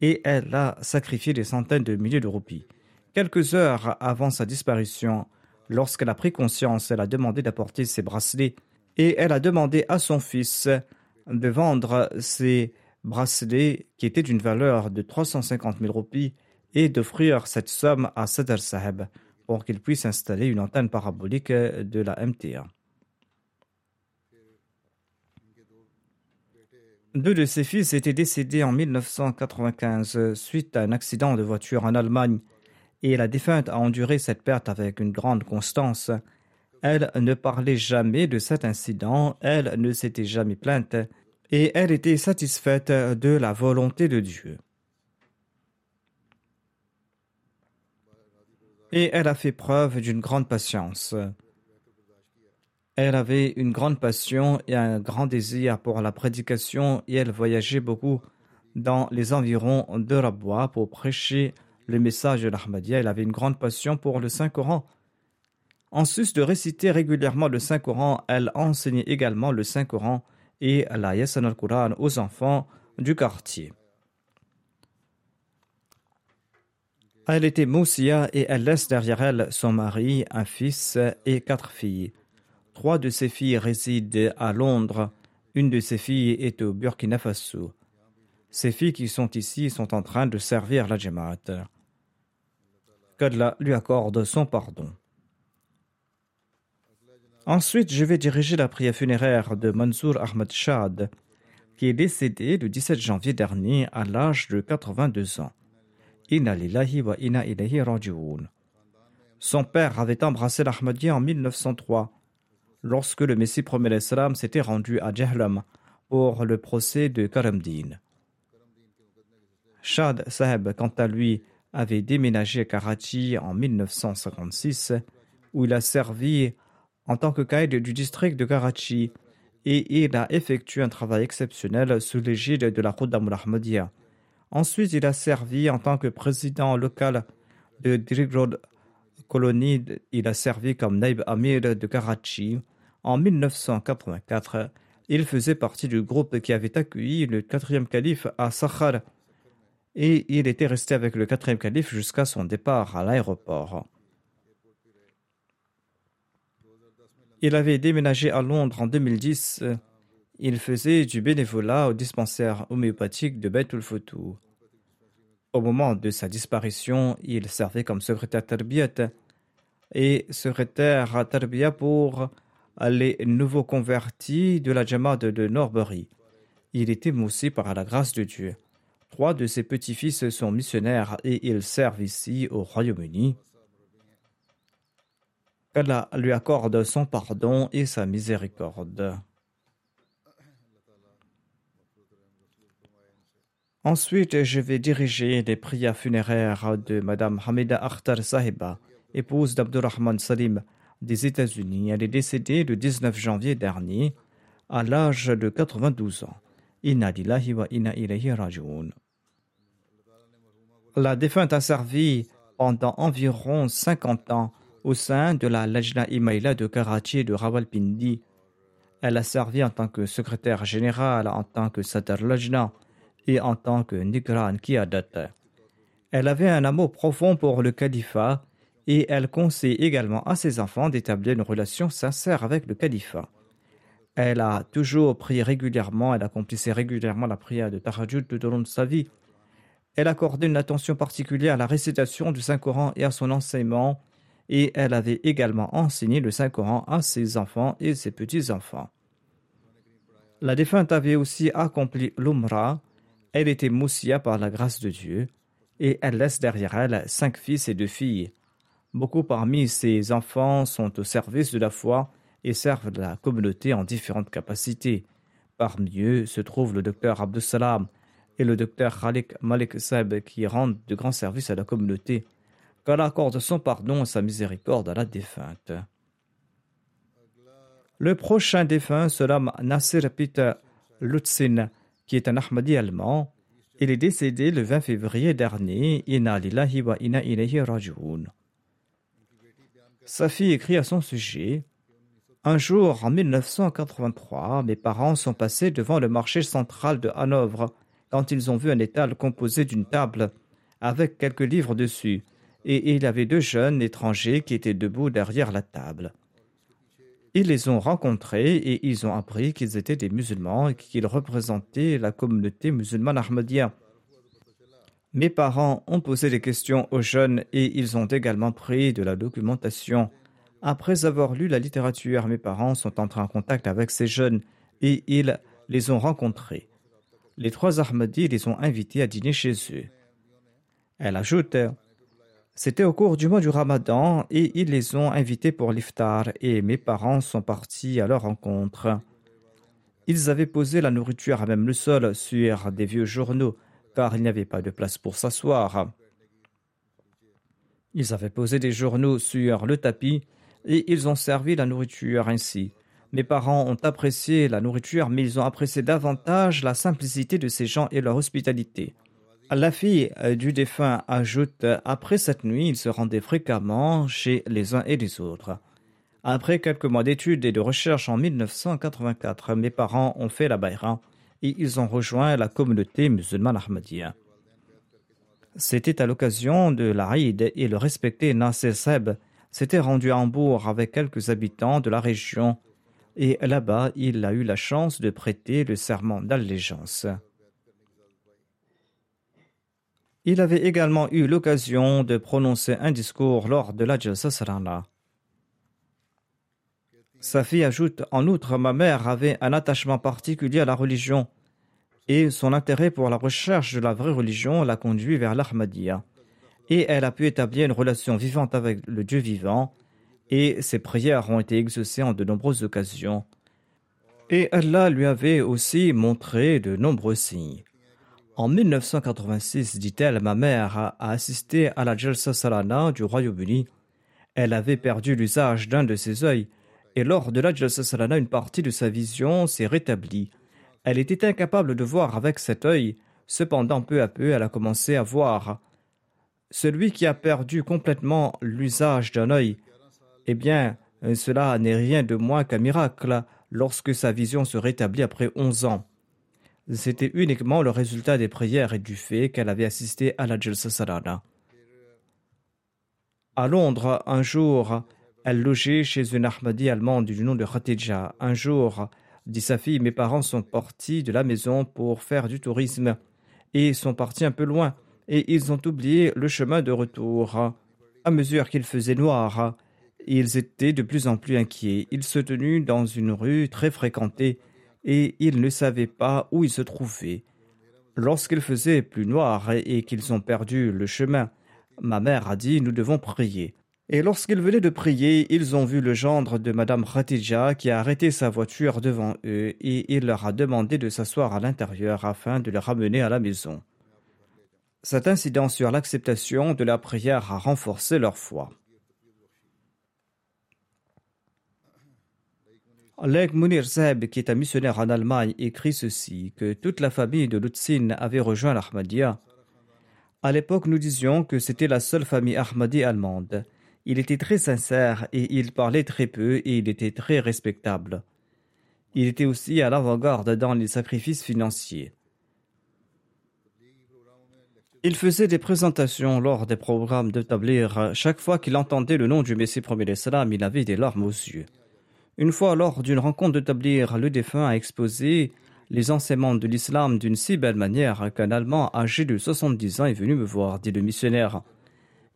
et elle a sacrifié des centaines de milliers de roupies. Quelques heures avant sa disparition, lorsqu'elle a pris conscience, elle a demandé d'apporter ses bracelets et elle a demandé à son fils de vendre ses bracelets qui étaient d'une valeur de 350 000 roupies et d'offrir cette somme à Sadr Saheb pour qu'il puisse installer une antenne parabolique de la MTA. Deux de ses fils étaient décédés en 1995 suite à un accident de voiture en Allemagne et la défunte a enduré cette perte avec une grande constance. Elle ne parlait jamais de cet incident, elle ne s'était jamais plainte et elle était satisfaite de la volonté de Dieu. et elle a fait preuve d'une grande patience. Elle avait une grande passion et un grand désir pour la prédication et elle voyageait beaucoup dans les environs de Rabwa pour prêcher le message de l'Ahmadiyya. Elle avait une grande passion pour le Saint-Coran. En sus de réciter régulièrement le Saint-Coran, elle enseignait également le Saint-Coran et la Yasan al-Quran aux enfants du quartier. Elle était Moussia et elle laisse derrière elle son mari, un fils et quatre filles. Trois de ses filles résident à Londres, une de ses filles est au Burkina Faso. Ces filles qui sont ici sont en train de servir la Jamaat. Qu'Allah lui accorde son pardon. Ensuite, je vais diriger la prière funéraire de Mansour Ahmad Shad, qui est décédé le 17 janvier dernier à l'âge de 82 ans. Son père avait embrassé l'Ahmadiyya en 1903, lorsque le Messie premier l'Islam s'était rendu à Jahlam pour le procès de Karamdin. Shad Saheb, quant à lui, avait déménagé à Karachi en 1956, où il a servi en tant que caïd du district de Karachi et il a effectué un travail exceptionnel sous l'égide de la Khuddam al-Ahmadiyya. Ensuite, il a servi en tant que président local de Drigrod Colony. Il a servi comme Naib Amir de Karachi. En 1984, il faisait partie du groupe qui avait accueilli le quatrième calife à Sakhar et il était resté avec le quatrième calife jusqu'à son départ à l'aéroport. Il avait déménagé à Londres en 2010 il faisait du bénévolat au dispensaire homéopathique de Baitul Foutou. Au moment de sa disparition, il servait comme secrétaire Tarbiyat et secrétaire Tarbiyat pour les nouveaux convertis de la Jamaat de Norbury. Il était moussé par la grâce de Dieu. Trois de ses petits-fils sont missionnaires et ils servent ici au Royaume-Uni. Qu'Allah lui accorde son pardon et sa miséricorde. Ensuite, je vais diriger les prières funéraires de Madame Hamida Akhtar Sahiba, épouse d'Abdurrahman Salim des États-Unis. Elle est décédée le 19 janvier dernier à l'âge de 92 ans. La défunte a servi pendant environ 50 ans au sein de la Lajna Imaila de Karachi et de Rawalpindi. Elle a servi en tant que secrétaire général, en tant que Sadar Lajna et en tant que Nigran Kiadat. Elle avait un amour profond pour le califat et elle conseille également à ses enfants d'établir une relation sincère avec le califat. Elle a toujours prié régulièrement, elle accomplissait régulièrement la prière de Tahajjud tout au long de sa vie. Elle accordait une attention particulière à la récitation du Saint-Coran et à son enseignement, et elle avait également enseigné le Saint-Coran à ses enfants et ses petits-enfants. La défunte avait aussi accompli l'Umrah. Elle était moussia par la grâce de Dieu, et elle laisse derrière elle cinq fils et deux filles. Beaucoup parmi ses enfants sont au service de la foi et servent la communauté en différentes capacités. Parmi eux se trouve le docteur Abdussalam et le docteur Khalik Malik Saeb qui rendent de grands services à la communauté. Qu'Allah accorde son pardon et sa miséricorde à la défunte. Le prochain défunt se nomme Nasir Peter Lutzin, qui est un Ahmadi allemand. Il est décédé le 20 février dernier. Inna wa Sa fille écrit à son sujet un jour, en 1983, mes parents sont passés devant le marché central de Hanovre quand ils ont vu un étal composé d'une table avec quelques livres dessus, et il y avait deux jeunes étrangers qui étaient debout derrière la table. Ils les ont rencontrés et ils ont appris qu'ils étaient des musulmans et qu'ils représentaient la communauté musulmane ahmadiyya. Mes parents ont posé des questions aux jeunes et ils ont également pris de la documentation. Après avoir lu la littérature, mes parents sont entrés en contact avec ces jeunes et ils les ont rencontrés. Les trois Ahmadis les ont invités à dîner chez eux. Elle ajoute C'était au cours du mois du Ramadan et ils les ont invités pour l'iftar et mes parents sont partis à leur rencontre. Ils avaient posé la nourriture à même le sol sur des vieux journaux car il n'y avait pas de place pour s'asseoir. Ils avaient posé des journaux sur le tapis et ils ont servi la nourriture ainsi. Mes parents ont apprécié la nourriture, mais ils ont apprécié davantage la simplicité de ces gens et leur hospitalité. La fille du défunt ajoute Après cette nuit, ils se rendaient fréquemment chez les uns et les autres. Après quelques mois d'études et de recherches en 1984, mes parents ont fait la Bayra et ils ont rejoint la communauté musulmane ahmadiyya. C'était à l'occasion de la Eid et le respecté Nasser Seb s'était rendu à Hambourg avec quelques habitants de la région. Et là-bas il a eu la chance de prêter le serment d'allégeance. Il avait également eu l'occasion de prononcer un discours lors de la Jalsa Sa fille ajoute En outre, ma mère avait un attachement particulier à la religion et son intérêt pour la recherche de la vraie religion l'a conduit vers l'Ahmadiyya et elle a pu établir une relation vivante avec le Dieu vivant, et ses prières ont été exaucées en de nombreuses occasions. Et Allah lui avait aussi montré de nombreux signes. En 1986, dit-elle, ma mère a assisté à la Jalsa Salana du Royaume-Uni. Elle avait perdu l'usage d'un de ses œils, et lors de la Jalsa Salana, une partie de sa vision s'est rétablie. Elle était incapable de voir avec cet œil, cependant peu à peu elle a commencé à voir. Celui qui a perdu complètement l'usage d'un œil, eh bien, cela n'est rien de moins qu'un miracle lorsque sa vision se rétablit après onze ans. C'était uniquement le résultat des prières et du fait qu'elle avait assisté à la Jalsa Sarana. À Londres, un jour, elle logeait chez une Ahmadi allemande du nom de Khatija. Un jour, dit sa fille, mes parents sont partis de la maison pour faire du tourisme et sont partis un peu loin et ils ont oublié le chemin de retour. À mesure qu'il faisait noir, ils étaient de plus en plus inquiets. Ils se tenaient dans une rue très fréquentée et ils ne savaient pas où ils se trouvaient. Lorsqu'il faisait plus noir et qu'ils ont perdu le chemin, ma mère a dit Nous devons prier. Et lorsqu'ils venaient de prier, ils ont vu le gendre de Madame Khatija qui a arrêté sa voiture devant eux et il leur a demandé de s'asseoir à l'intérieur afin de les ramener à la maison. Cet incident sur l'acceptation de la prière a renforcé leur foi. Leg Munir Zeb, qui est un missionnaire en Allemagne, écrit ceci que toute la famille de Lutzin avait rejoint l'Ahmadiyya. À l'époque, nous disions que c'était la seule famille Ahmadi allemande. Il était très sincère et il parlait très peu et il était très respectable. Il était aussi à l'avant-garde dans les sacrifices financiers. Il faisait des présentations lors des programmes de Tablir. Chaque fois qu'il entendait le nom du Messie premier l'Islam, il avait des larmes aux yeux. Une fois, lors d'une rencontre de Tablir, le défunt a exposé les enseignements de l'islam d'une si belle manière qu'un Allemand âgé de 70 ans est venu me voir, dit le missionnaire.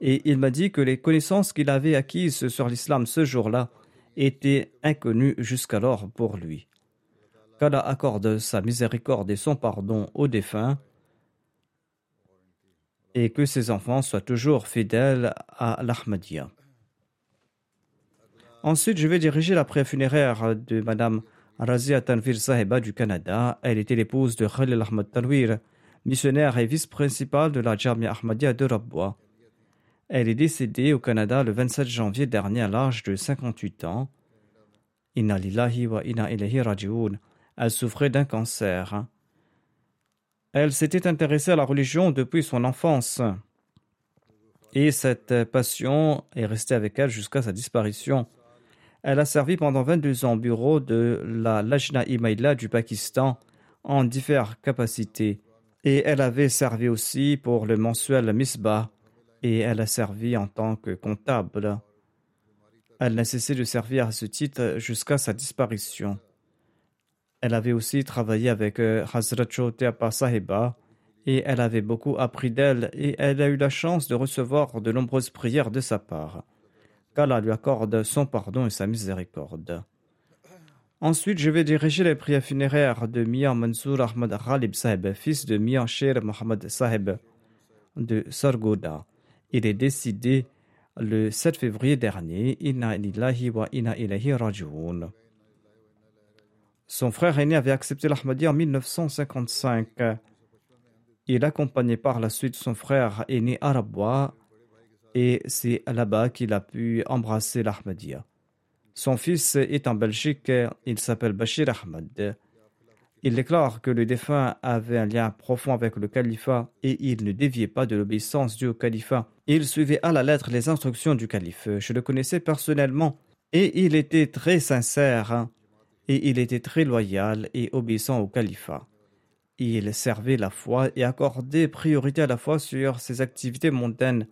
Et il m'a dit que les connaissances qu'il avait acquises sur l'islam ce jour-là étaient inconnues jusqu'alors pour lui. Qu'Allah accorde sa miséricorde et son pardon aux défunts et que ses enfants soient toujours fidèles à l'Ahmadiyya. Ensuite, je vais diriger la prière funéraire de Madame Razia Tanvir Sahiba du Canada. Elle était l'épouse de Khalil Ahmad Tanvir, missionnaire et vice-principale de la Jamia Ahmadiyya de Rabwa. Elle est décédée au Canada le 27 janvier dernier à l'âge de 58 ans. Inna lillahi wa inna ilahi raji'un. Elle souffrait d'un cancer. Elle s'était intéressée à la religion depuis son enfance. Et cette passion est restée avec elle jusqu'à sa disparition. Elle a servi pendant 22 ans au bureau de la Lajna Imaila du Pakistan en diverses capacités. Et elle avait servi aussi pour le mensuel Misbah et elle a servi en tant que comptable. Elle n'a cessé de servir à ce titre jusqu'à sa disparition. Elle avait aussi travaillé avec euh, Hazrat Choteapa Sahiba et elle avait beaucoup appris d'elle et elle a eu la chance de recevoir de nombreuses prières de sa part qu'Allah lui accorde son pardon et sa miséricorde. Ensuite, je vais diriger les prières funéraires de Mian Mansour Ahmad Ghalib Sahib, fils de Mian Sher Mohammad Sahib de Sargoda. Il est décidé le 7 février dernier. Inna wa ilahi raji'un. Son frère aîné avait accepté l'Ahmadi en 1955. Il accompagnait par la suite son frère aîné Arabwa et c'est là-bas qu'il a pu embrasser l'Ahmadiyya. Son fils est en Belgique, il s'appelle Bashir Ahmad. Il déclare que le défunt avait un lien profond avec le califat et il ne déviait pas de l'obéissance due au califat. Il suivait à la lettre les instructions du calife. Je le connaissais personnellement et il était très sincère et il était très loyal et obéissant au califat. Il servait la foi et accordait priorité à la foi sur ses activités mondaines.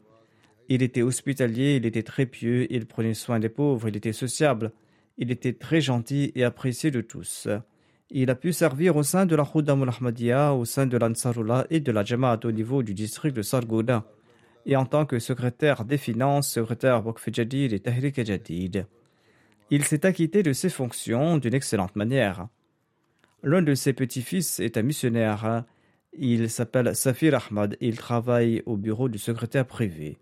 Il était hospitalier, il était très pieux, il prenait soin des pauvres, il était sociable, il était très gentil et apprécié de tous. Il a pu servir au sein de la Khuddam al-Ahmadiyya, au sein de l'Ansarullah et de la Jamaat au niveau du district de Sargouda, et en tant que secrétaire des finances, secrétaire Waqf Jadid et Tahrik Jadid. Il s'est acquitté de ses fonctions d'une excellente manière. L'un de ses petits-fils est un missionnaire. Il s'appelle Safir Ahmad et il travaille au bureau du secrétaire privé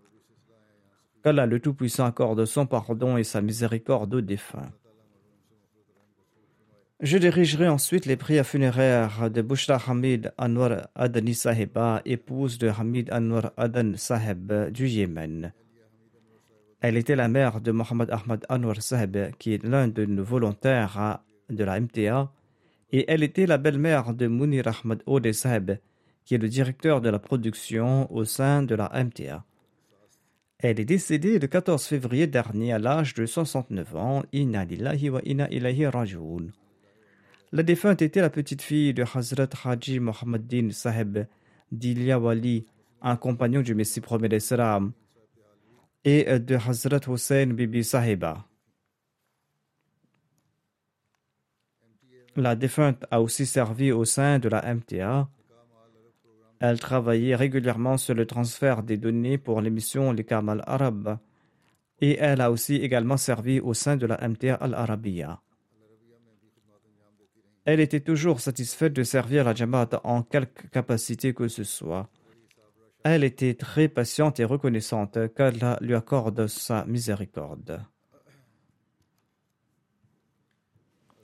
qu'Allah le Tout-Puissant accorde son pardon et sa miséricorde aux défunts. Je dirigerai ensuite les prières funéraires de Bushra Hamid Anwar Adani Sahiba, épouse de Hamid Anwar Adan Sahib du Yémen. Elle était la mère de Mohamed Ahmad Anwar Sahib, qui est l'un de nos volontaires de la MTA, et elle était la belle-mère de Munir Ahmad Ode Sahib, qui est le directeur de la production au sein de la MTA. Elle est décédée le 14 février dernier à l'âge de 69 ans. Inna lillahi wa inna ilahi. La défunte était la petite fille de Hazrat Haji Mohammeddin Sahib d'Ilya Wali, un compagnon du Messie premier et de Hazrat Hussein Bibi Sahiba. La défunte a aussi servi au sein de la MTA elle travaillait régulièrement sur le transfert des données pour l'émission Les Kamal Arab et elle a aussi également servi au sein de la MTA Al-Arabiya. Elle était toujours satisfaite de servir la Jamaat en quelque capacité que ce soit. Elle était très patiente et reconnaissante qu'Allah lui accorde sa miséricorde.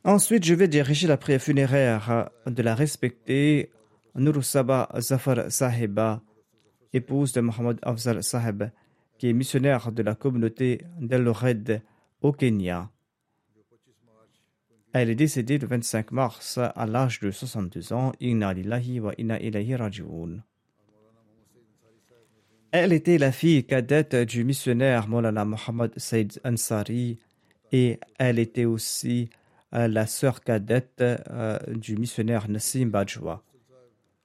Ensuite, je vais diriger la prière funéraire de la respectée Nurusaba Zafar Sahiba, épouse de Mohamed Afzal Sahib, qui est missionnaire de la communauté d'El au Kenya. Elle est décédée le 25 mars à l'âge de 62 ans. Inna lillahi wa inna ilayhi raji'un. Elle était la fille cadette du missionnaire Molana Muhammad Said Ansari et elle était aussi euh, la sœur cadette euh, du missionnaire Nassim Bajwa.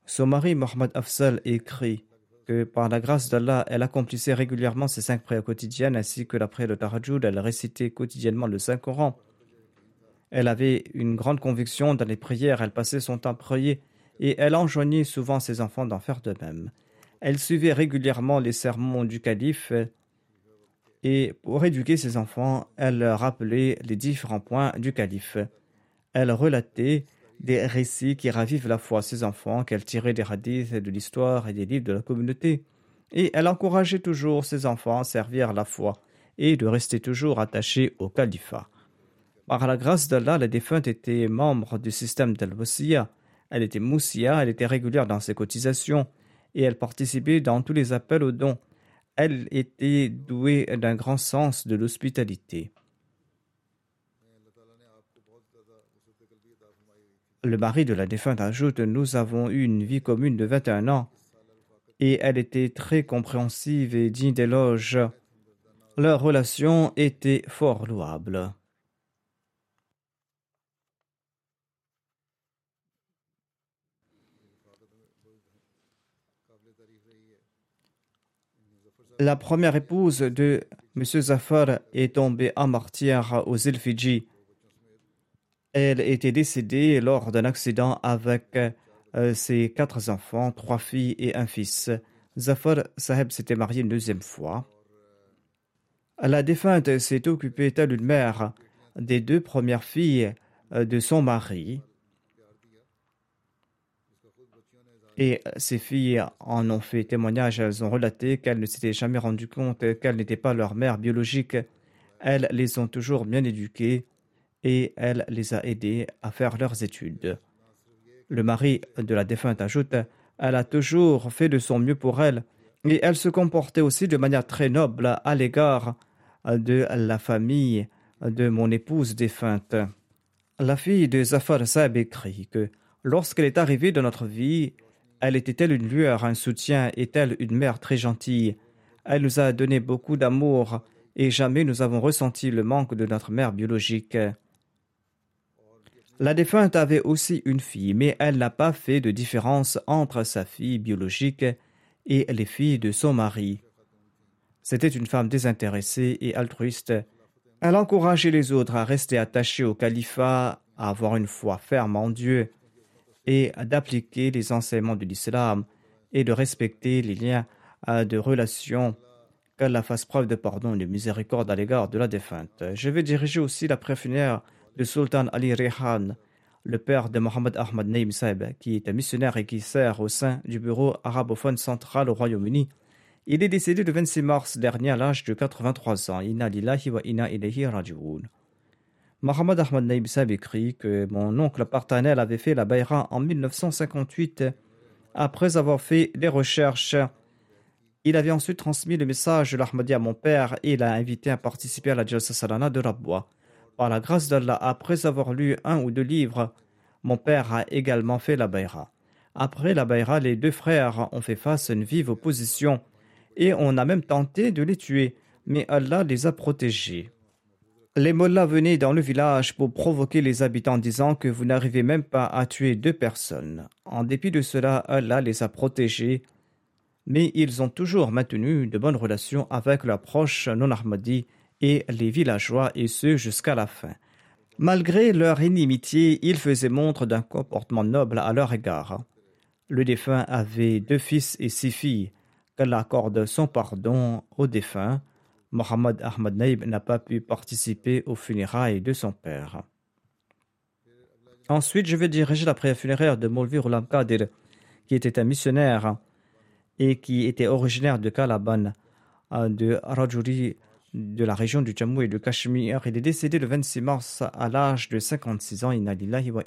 Son mari Mohamed Afzal écrit que par la grâce d'Allah, elle accomplissait régulièrement ses cinq prières quotidiennes ainsi que la prière de Tarajud. Elle récitait quotidiennement le Saint-Coran. Elle avait une grande conviction dans les prières, elle passait son temps à prier et elle enjoignait souvent ses enfants d'en faire de même. Elle suivait régulièrement les sermons du calife et pour éduquer ses enfants, elle rappelait les différents points du calife. Elle relatait des récits qui ravivent la foi à ses enfants, qu'elle tirait des hadiths de l'histoire et des livres de la communauté. Et elle encourageait toujours ses enfants à servir la foi et de rester toujours attachés au califat. Par la grâce d'Allah, la défunte était membre du système dal Elle était moussia, elle était régulière dans ses cotisations et elle participait dans tous les appels aux dons. Elle était douée d'un grand sens de l'hospitalité. Le mari de la défunte ajoute Nous avons eu une vie commune de 21 ans et elle était très compréhensive et digne d'éloge. Leur relation était fort louable. La première épouse de M. Zafar est tombée en martyr aux îles Fidji. Elle était décédée lors d'un accident avec euh, ses quatre enfants, trois filles et un fils. Zafar Saheb s'était marié une deuxième fois. La défunte s'est occupée, telle une mère, des deux premières filles euh, de son mari. Et ces filles en ont fait témoignage, elles ont relaté qu'elles ne s'étaient jamais rendues compte qu'elles n'étaient pas leur mère biologique. Elles les ont toujours bien éduquées et elle les a aidées à faire leurs études. Le mari de la défunte ajoute Elle a toujours fait de son mieux pour elle et elle se comportait aussi de manière très noble à l'égard de la famille de mon épouse défunte. La fille de Zafar Saab écrit que lorsqu'elle est arrivée dans notre vie, elle était-elle une lueur, un soutien, est-elle une mère très gentille Elle nous a donné beaucoup d'amour et jamais nous avons ressenti le manque de notre mère biologique. La défunte avait aussi une fille, mais elle n'a pas fait de différence entre sa fille biologique et les filles de son mari. C'était une femme désintéressée et altruiste. Elle encourageait les autres à rester attachés au califat, à avoir une foi ferme en Dieu et d'appliquer les enseignements de l'islam et de respecter les liens euh, de relation qu'Allah fasse preuve de pardon et de miséricorde à l'égard de la défunte. Je vais diriger aussi la préfinaire de Sultan Ali Rehan, le père de Mohamed Ahmad Naim qui est un missionnaire et qui sert au sein du bureau arabophone central au Royaume-Uni. Il est décédé le 26 mars dernier à l'âge de 83 ans. Inna lillahi wa inna ilayhi. Mohamed Ahmad Naïb écrit que mon oncle paternel avait fait la Bayra en 1958 après avoir fait des recherches. Il avait ensuite transmis le message de l'Ahmadi à mon père et l'a invité à participer à la Jalsa Salana de Rabwa. Par la grâce d'Allah, après avoir lu un ou deux livres, mon père a également fait la Bayra. Après la Bayra, les deux frères ont fait face à une vive opposition et on a même tenté de les tuer, mais Allah les a protégés. Les mollahs venaient dans le village pour provoquer les habitants disant que vous n'arrivez même pas à tuer deux personnes. En dépit de cela, Allah les a protégés, mais ils ont toujours maintenu de bonnes relations avec leurs proches non-Ahmadis et les villageois, et ce jusqu'à la fin. Malgré leur inimitié, ils faisaient montre d'un comportement noble à leur égard. Le défunt avait deux fils et six filles. Qu'Allah accorde son pardon aux défunts Mohamed Ahmad Naïb n'a pas pu participer aux funérailles de son père. Ensuite, je vais diriger la prière funéraire de Molvi Rulam Kadir, qui était un missionnaire et qui était originaire de Calaban, de Rajuri, de la région du Jammu et du Cachemire. Il est décédé le 26 mars à l'âge de 56 ans. Inna wa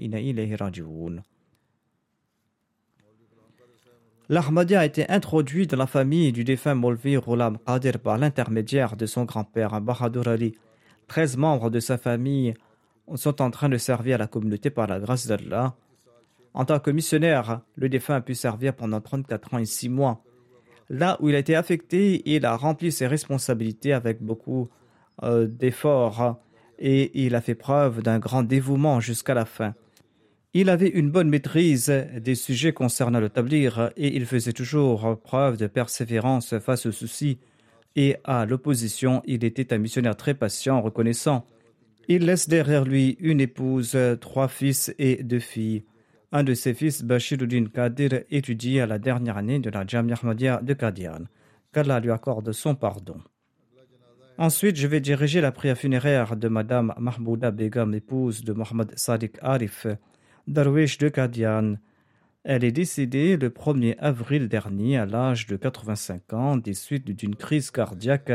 L'Ahmadiyya a été introduit dans la famille du défunt Molvi Rulam Qadir par l'intermédiaire de son grand-père Bahadur Ali. Treize membres de sa famille sont en train de servir la communauté par la grâce d'Allah. En tant que missionnaire, le défunt a pu servir pendant 34 ans et 6 mois. Là où il a été affecté, il a rempli ses responsabilités avec beaucoup euh, d'efforts et il a fait preuve d'un grand dévouement jusqu'à la fin. Il avait une bonne maîtrise des sujets concernant le tablir et il faisait toujours preuve de persévérance face aux soucis et à l'opposition. Il était un missionnaire très patient, reconnaissant. Il laisse derrière lui une épouse, trois fils et deux filles. Un de ses fils, Bashiruddin Kadir, étudie à la dernière année de la Jamia Ahmadiyya de Qadian. Qu'Allah lui accorde son pardon. Ensuite, je vais diriger la prière funéraire de Madame Mahbouda Begum, épouse de Mohamed Sadiq Arif, Darwish de Qadian. Elle est décédée le 1er avril dernier à l'âge de 85 ans des suites d'une crise cardiaque.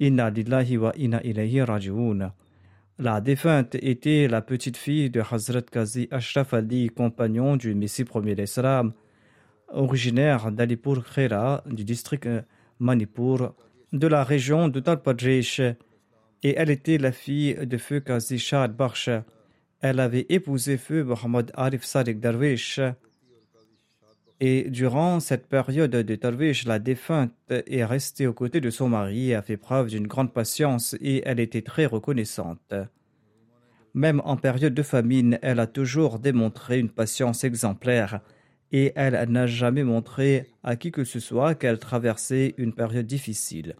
Inna lillahi wa inna. La défunte était la petite fille de Hazrat Qazi Ashraf Ali, compagnon du Messie premier d'Islam, originaire d'Alipur Khera, du district Manipur, de la région de Talpadrish et elle était la fille de feu Qazi Shah Bakhsh. Elle avait épousé feu Mohammad Arif Sadiq Darwish. Et durant cette période de Darwish, la défunte est restée aux côtés de son mari et a fait preuve d'une grande patience et elle était très reconnaissante. Même en période de famine, elle a toujours démontré une patience exemplaire et elle n'a jamais montré à qui que ce soit qu'elle traversait une période difficile.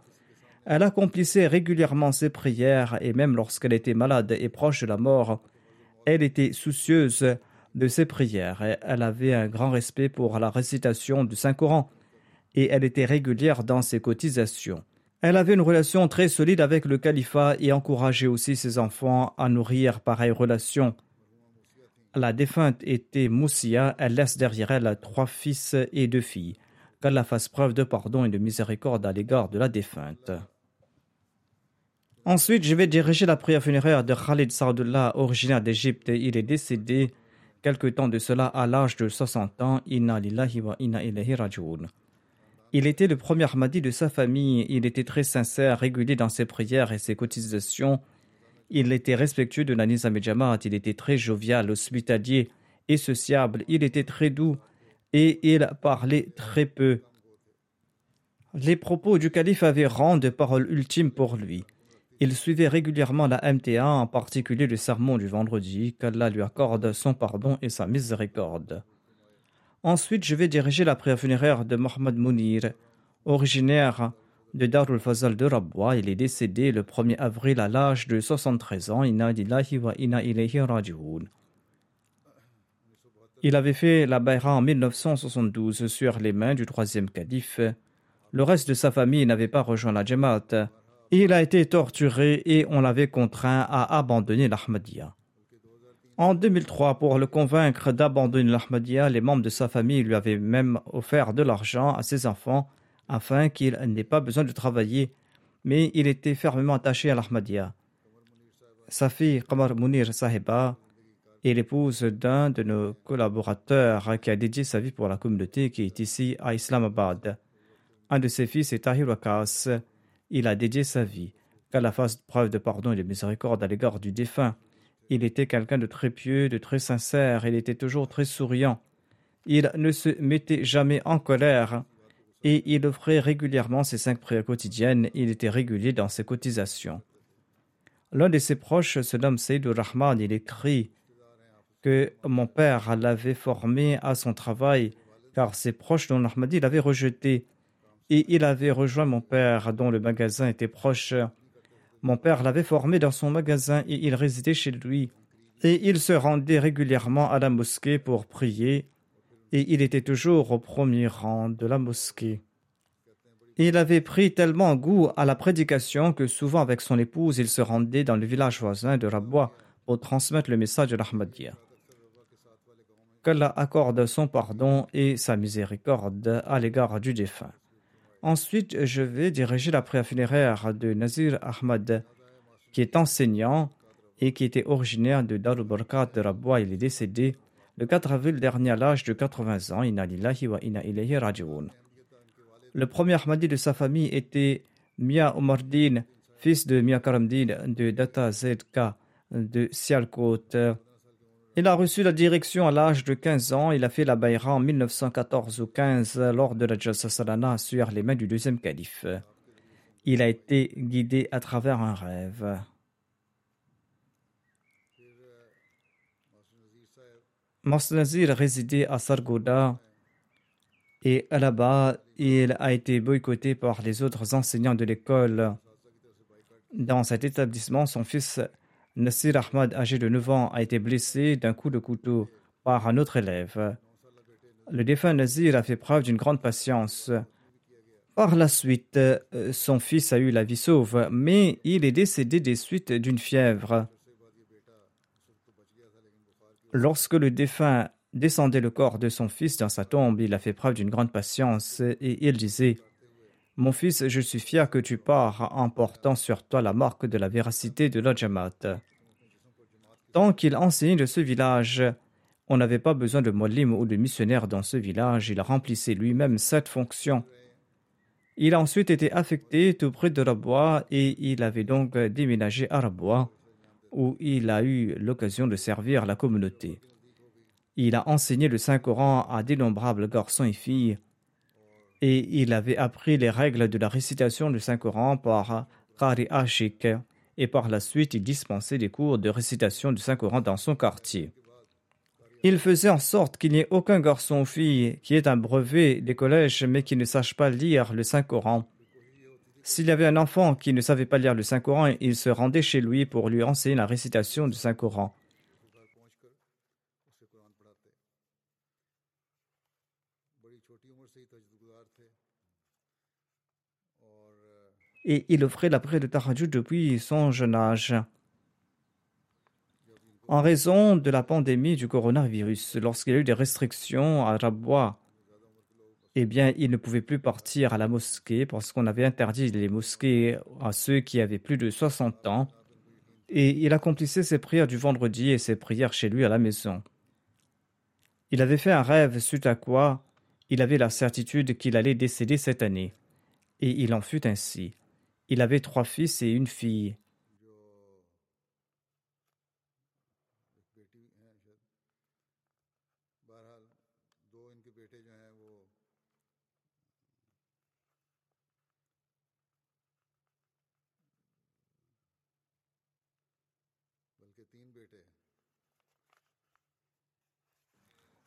Elle accomplissait régulièrement ses prières et même lorsqu'elle était malade et proche de la mort, elle était soucieuse de ses prières. Elle avait un grand respect pour la récitation du Saint-Coran et elle était régulière dans ses cotisations. Elle avait une relation très solide avec le califat et encourageait aussi ses enfants à nourrir pareille relation. La défunte était Moussia, elle laisse derrière elle trois fils et deux filles. Qu'Allah fasse preuve de pardon et de miséricorde à l'égard de la défunte. Ensuite, je vais diriger la prière funéraire de Khalid Saadullah, originaire d'Égypte. Il est décédé quelque temps de cela à l'âge de 60 ans. Wa Il était le premier Ahmadi de sa famille. Il était très sincère, régulier dans ses prières et ses cotisations. Il était respectueux de la Nizam et il était très jovial, hospitalier et sociable, il était très doux et il parlait très peu. Les propos du calife avaient rang de parole ultime pour lui. Il suivait régulièrement la MTA, en particulier le sermon du vendredi, qu'Allah lui accorde son pardon et sa miséricorde. Ensuite, je vais diriger la prière funéraire de Mohamed Mounir, originaire de Darul Fazal de Rabwa. Il est décédé le 1er avril à l'âge de 73 ans. Il avait fait la Bayra en 1972 sur les mains du troisième calife. Le reste de sa famille n'avait pas rejoint la Jamaat. Il a été torturé et on l'avait contraint à abandonner l'Ahmadiyya. En 2003, pour le convaincre d'abandonner l'Ahmadiyya, les membres de sa famille lui avaient même offert de l'argent à ses enfants afin qu'il n'ait pas besoin de travailler, mais il était fermement attaché à l'Ahmadiyya. Sa fille Qamar Munir Sahiba est l'épouse d'un de nos collaborateurs qui a dédié sa vie pour la communauté qui est ici à Islamabad. Un de ses fils est Tahir Wakas. Il a dédié sa vie. Qu'Allah fasse preuve de pardon et de miséricorde à l'égard du défunt. Il était quelqu'un de très pieux, de très sincère, il était toujours très souriant. Il ne se mettait jamais en colère et il offrait régulièrement ses cinq prières quotidiennes. Il était régulier dans ses cotisations. L'un de ses proches se nomme Sayyidul Rahman. Il écrit que mon père l'avait formé à son travail car ses proches dont Ahmadi l'avaient rejeté et il avait rejoint mon père dont le magasin était proche. Mon père l'avait formé dans son magasin et il résidait chez lui et il se rendait régulièrement à la mosquée pour prier et il était toujours au premier rang de la mosquée. Il avait pris tellement goût à la prédication que souvent avec son épouse, il se rendait dans le village voisin de Rabwa pour transmettre le message de l'Ahmadiyya. Qu'Allah accorde son pardon et sa miséricorde à l'égard du défunt. Ensuite, je vais diriger la prière funéraire de Nazir Ahmad, qui est enseignant et qui était originaire de Darul de Rabwa. Il est décédé le 4 avril dernier à l'âge de 80 ans. Le premier Ahmadi de sa famille était Mia Omardin, fils de Mia Karamdin de Data Zedka de Sialkot. Il a reçu la direction à l'âge de 15 ans. Il a fait la Bayra en 1914 ou 15 lors de la Jalsa Salana sur les mains du deuxième calife. Il a été guidé à travers un rêve. Nazir résidait à Sargoda et là-bas, il a été boycotté par les autres enseignants de l'école. Dans cet établissement, son fils Nasir Ahmad, âgé de 9 ans, a été blessé d'un coup de couteau par un autre élève. Le défunt Nazir a fait preuve d'une grande patience. Par la suite, son fils a eu la vie sauve, mais il est décédé des suites d'une fièvre. Lorsque le défunt descendait le corps de son fils dans sa tombe, il a fait preuve d'une grande patience et il disait Mon fils, je suis fier que tu pars en portant sur toi la marque de la véracité de la Tant qu'il enseignait de ce village, on n'avait pas besoin de molim ou de missionnaire dans ce village, il remplissait lui-même cette fonction. Il a ensuite été affecté tout près de Rabois et il avait donc déménagé à Rabois, où il a eu l'occasion de servir la communauté. Il a enseigné le Saint-Coran à d'innombrables garçons et filles, et il avait appris les règles de la récitation du Saint-Coran par Qari Ashik, et par la suite il dispensait des cours de récitation du Saint-Coran dans son quartier. Il faisait en sorte qu'il n'y ait aucun garçon ou fille qui ait un brevet des collèges mais qui ne sache pas lire le Saint-Coran. S'il y avait un enfant qui ne savait pas lire le Saint-Coran, il se rendait chez lui pour lui enseigner la récitation du Saint-Coran. Et il offrait la prière de Tahajjud depuis son jeune âge. En raison de la pandémie du coronavirus, lorsqu'il y a eu des restrictions à Rabwa, eh bien, il ne pouvait plus partir à la mosquée parce qu'on avait interdit les mosquées à ceux qui avaient plus de 60 ans. Et il accomplissait ses prières du vendredi et ses prières chez lui à la maison. Il avait fait un rêve suite à quoi il avait la certitude qu'il allait décéder cette année. Et il en fut ainsi. Il avait trois fils et une fille.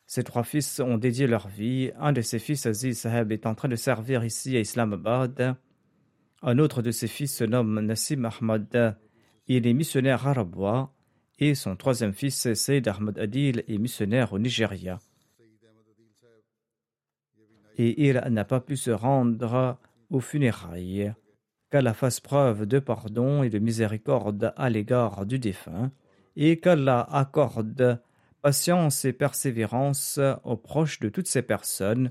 Ces trois fils ont dédié leur vie. Un de ses fils, Aziz Saheb, est en train de servir ici à Islamabad. Un autre de ses fils se nomme Nassim Ahmad. Il est missionnaire arabois et son troisième fils, Saïd Ahmad Adil, est missionnaire au Nigeria. Et il n'a pas pu se rendre aux funérailles. Qu'Allah fasse preuve de pardon et de miséricorde à l'égard du défunt, et qu'Allah accorde patience et persévérance aux proches de toutes ces personnes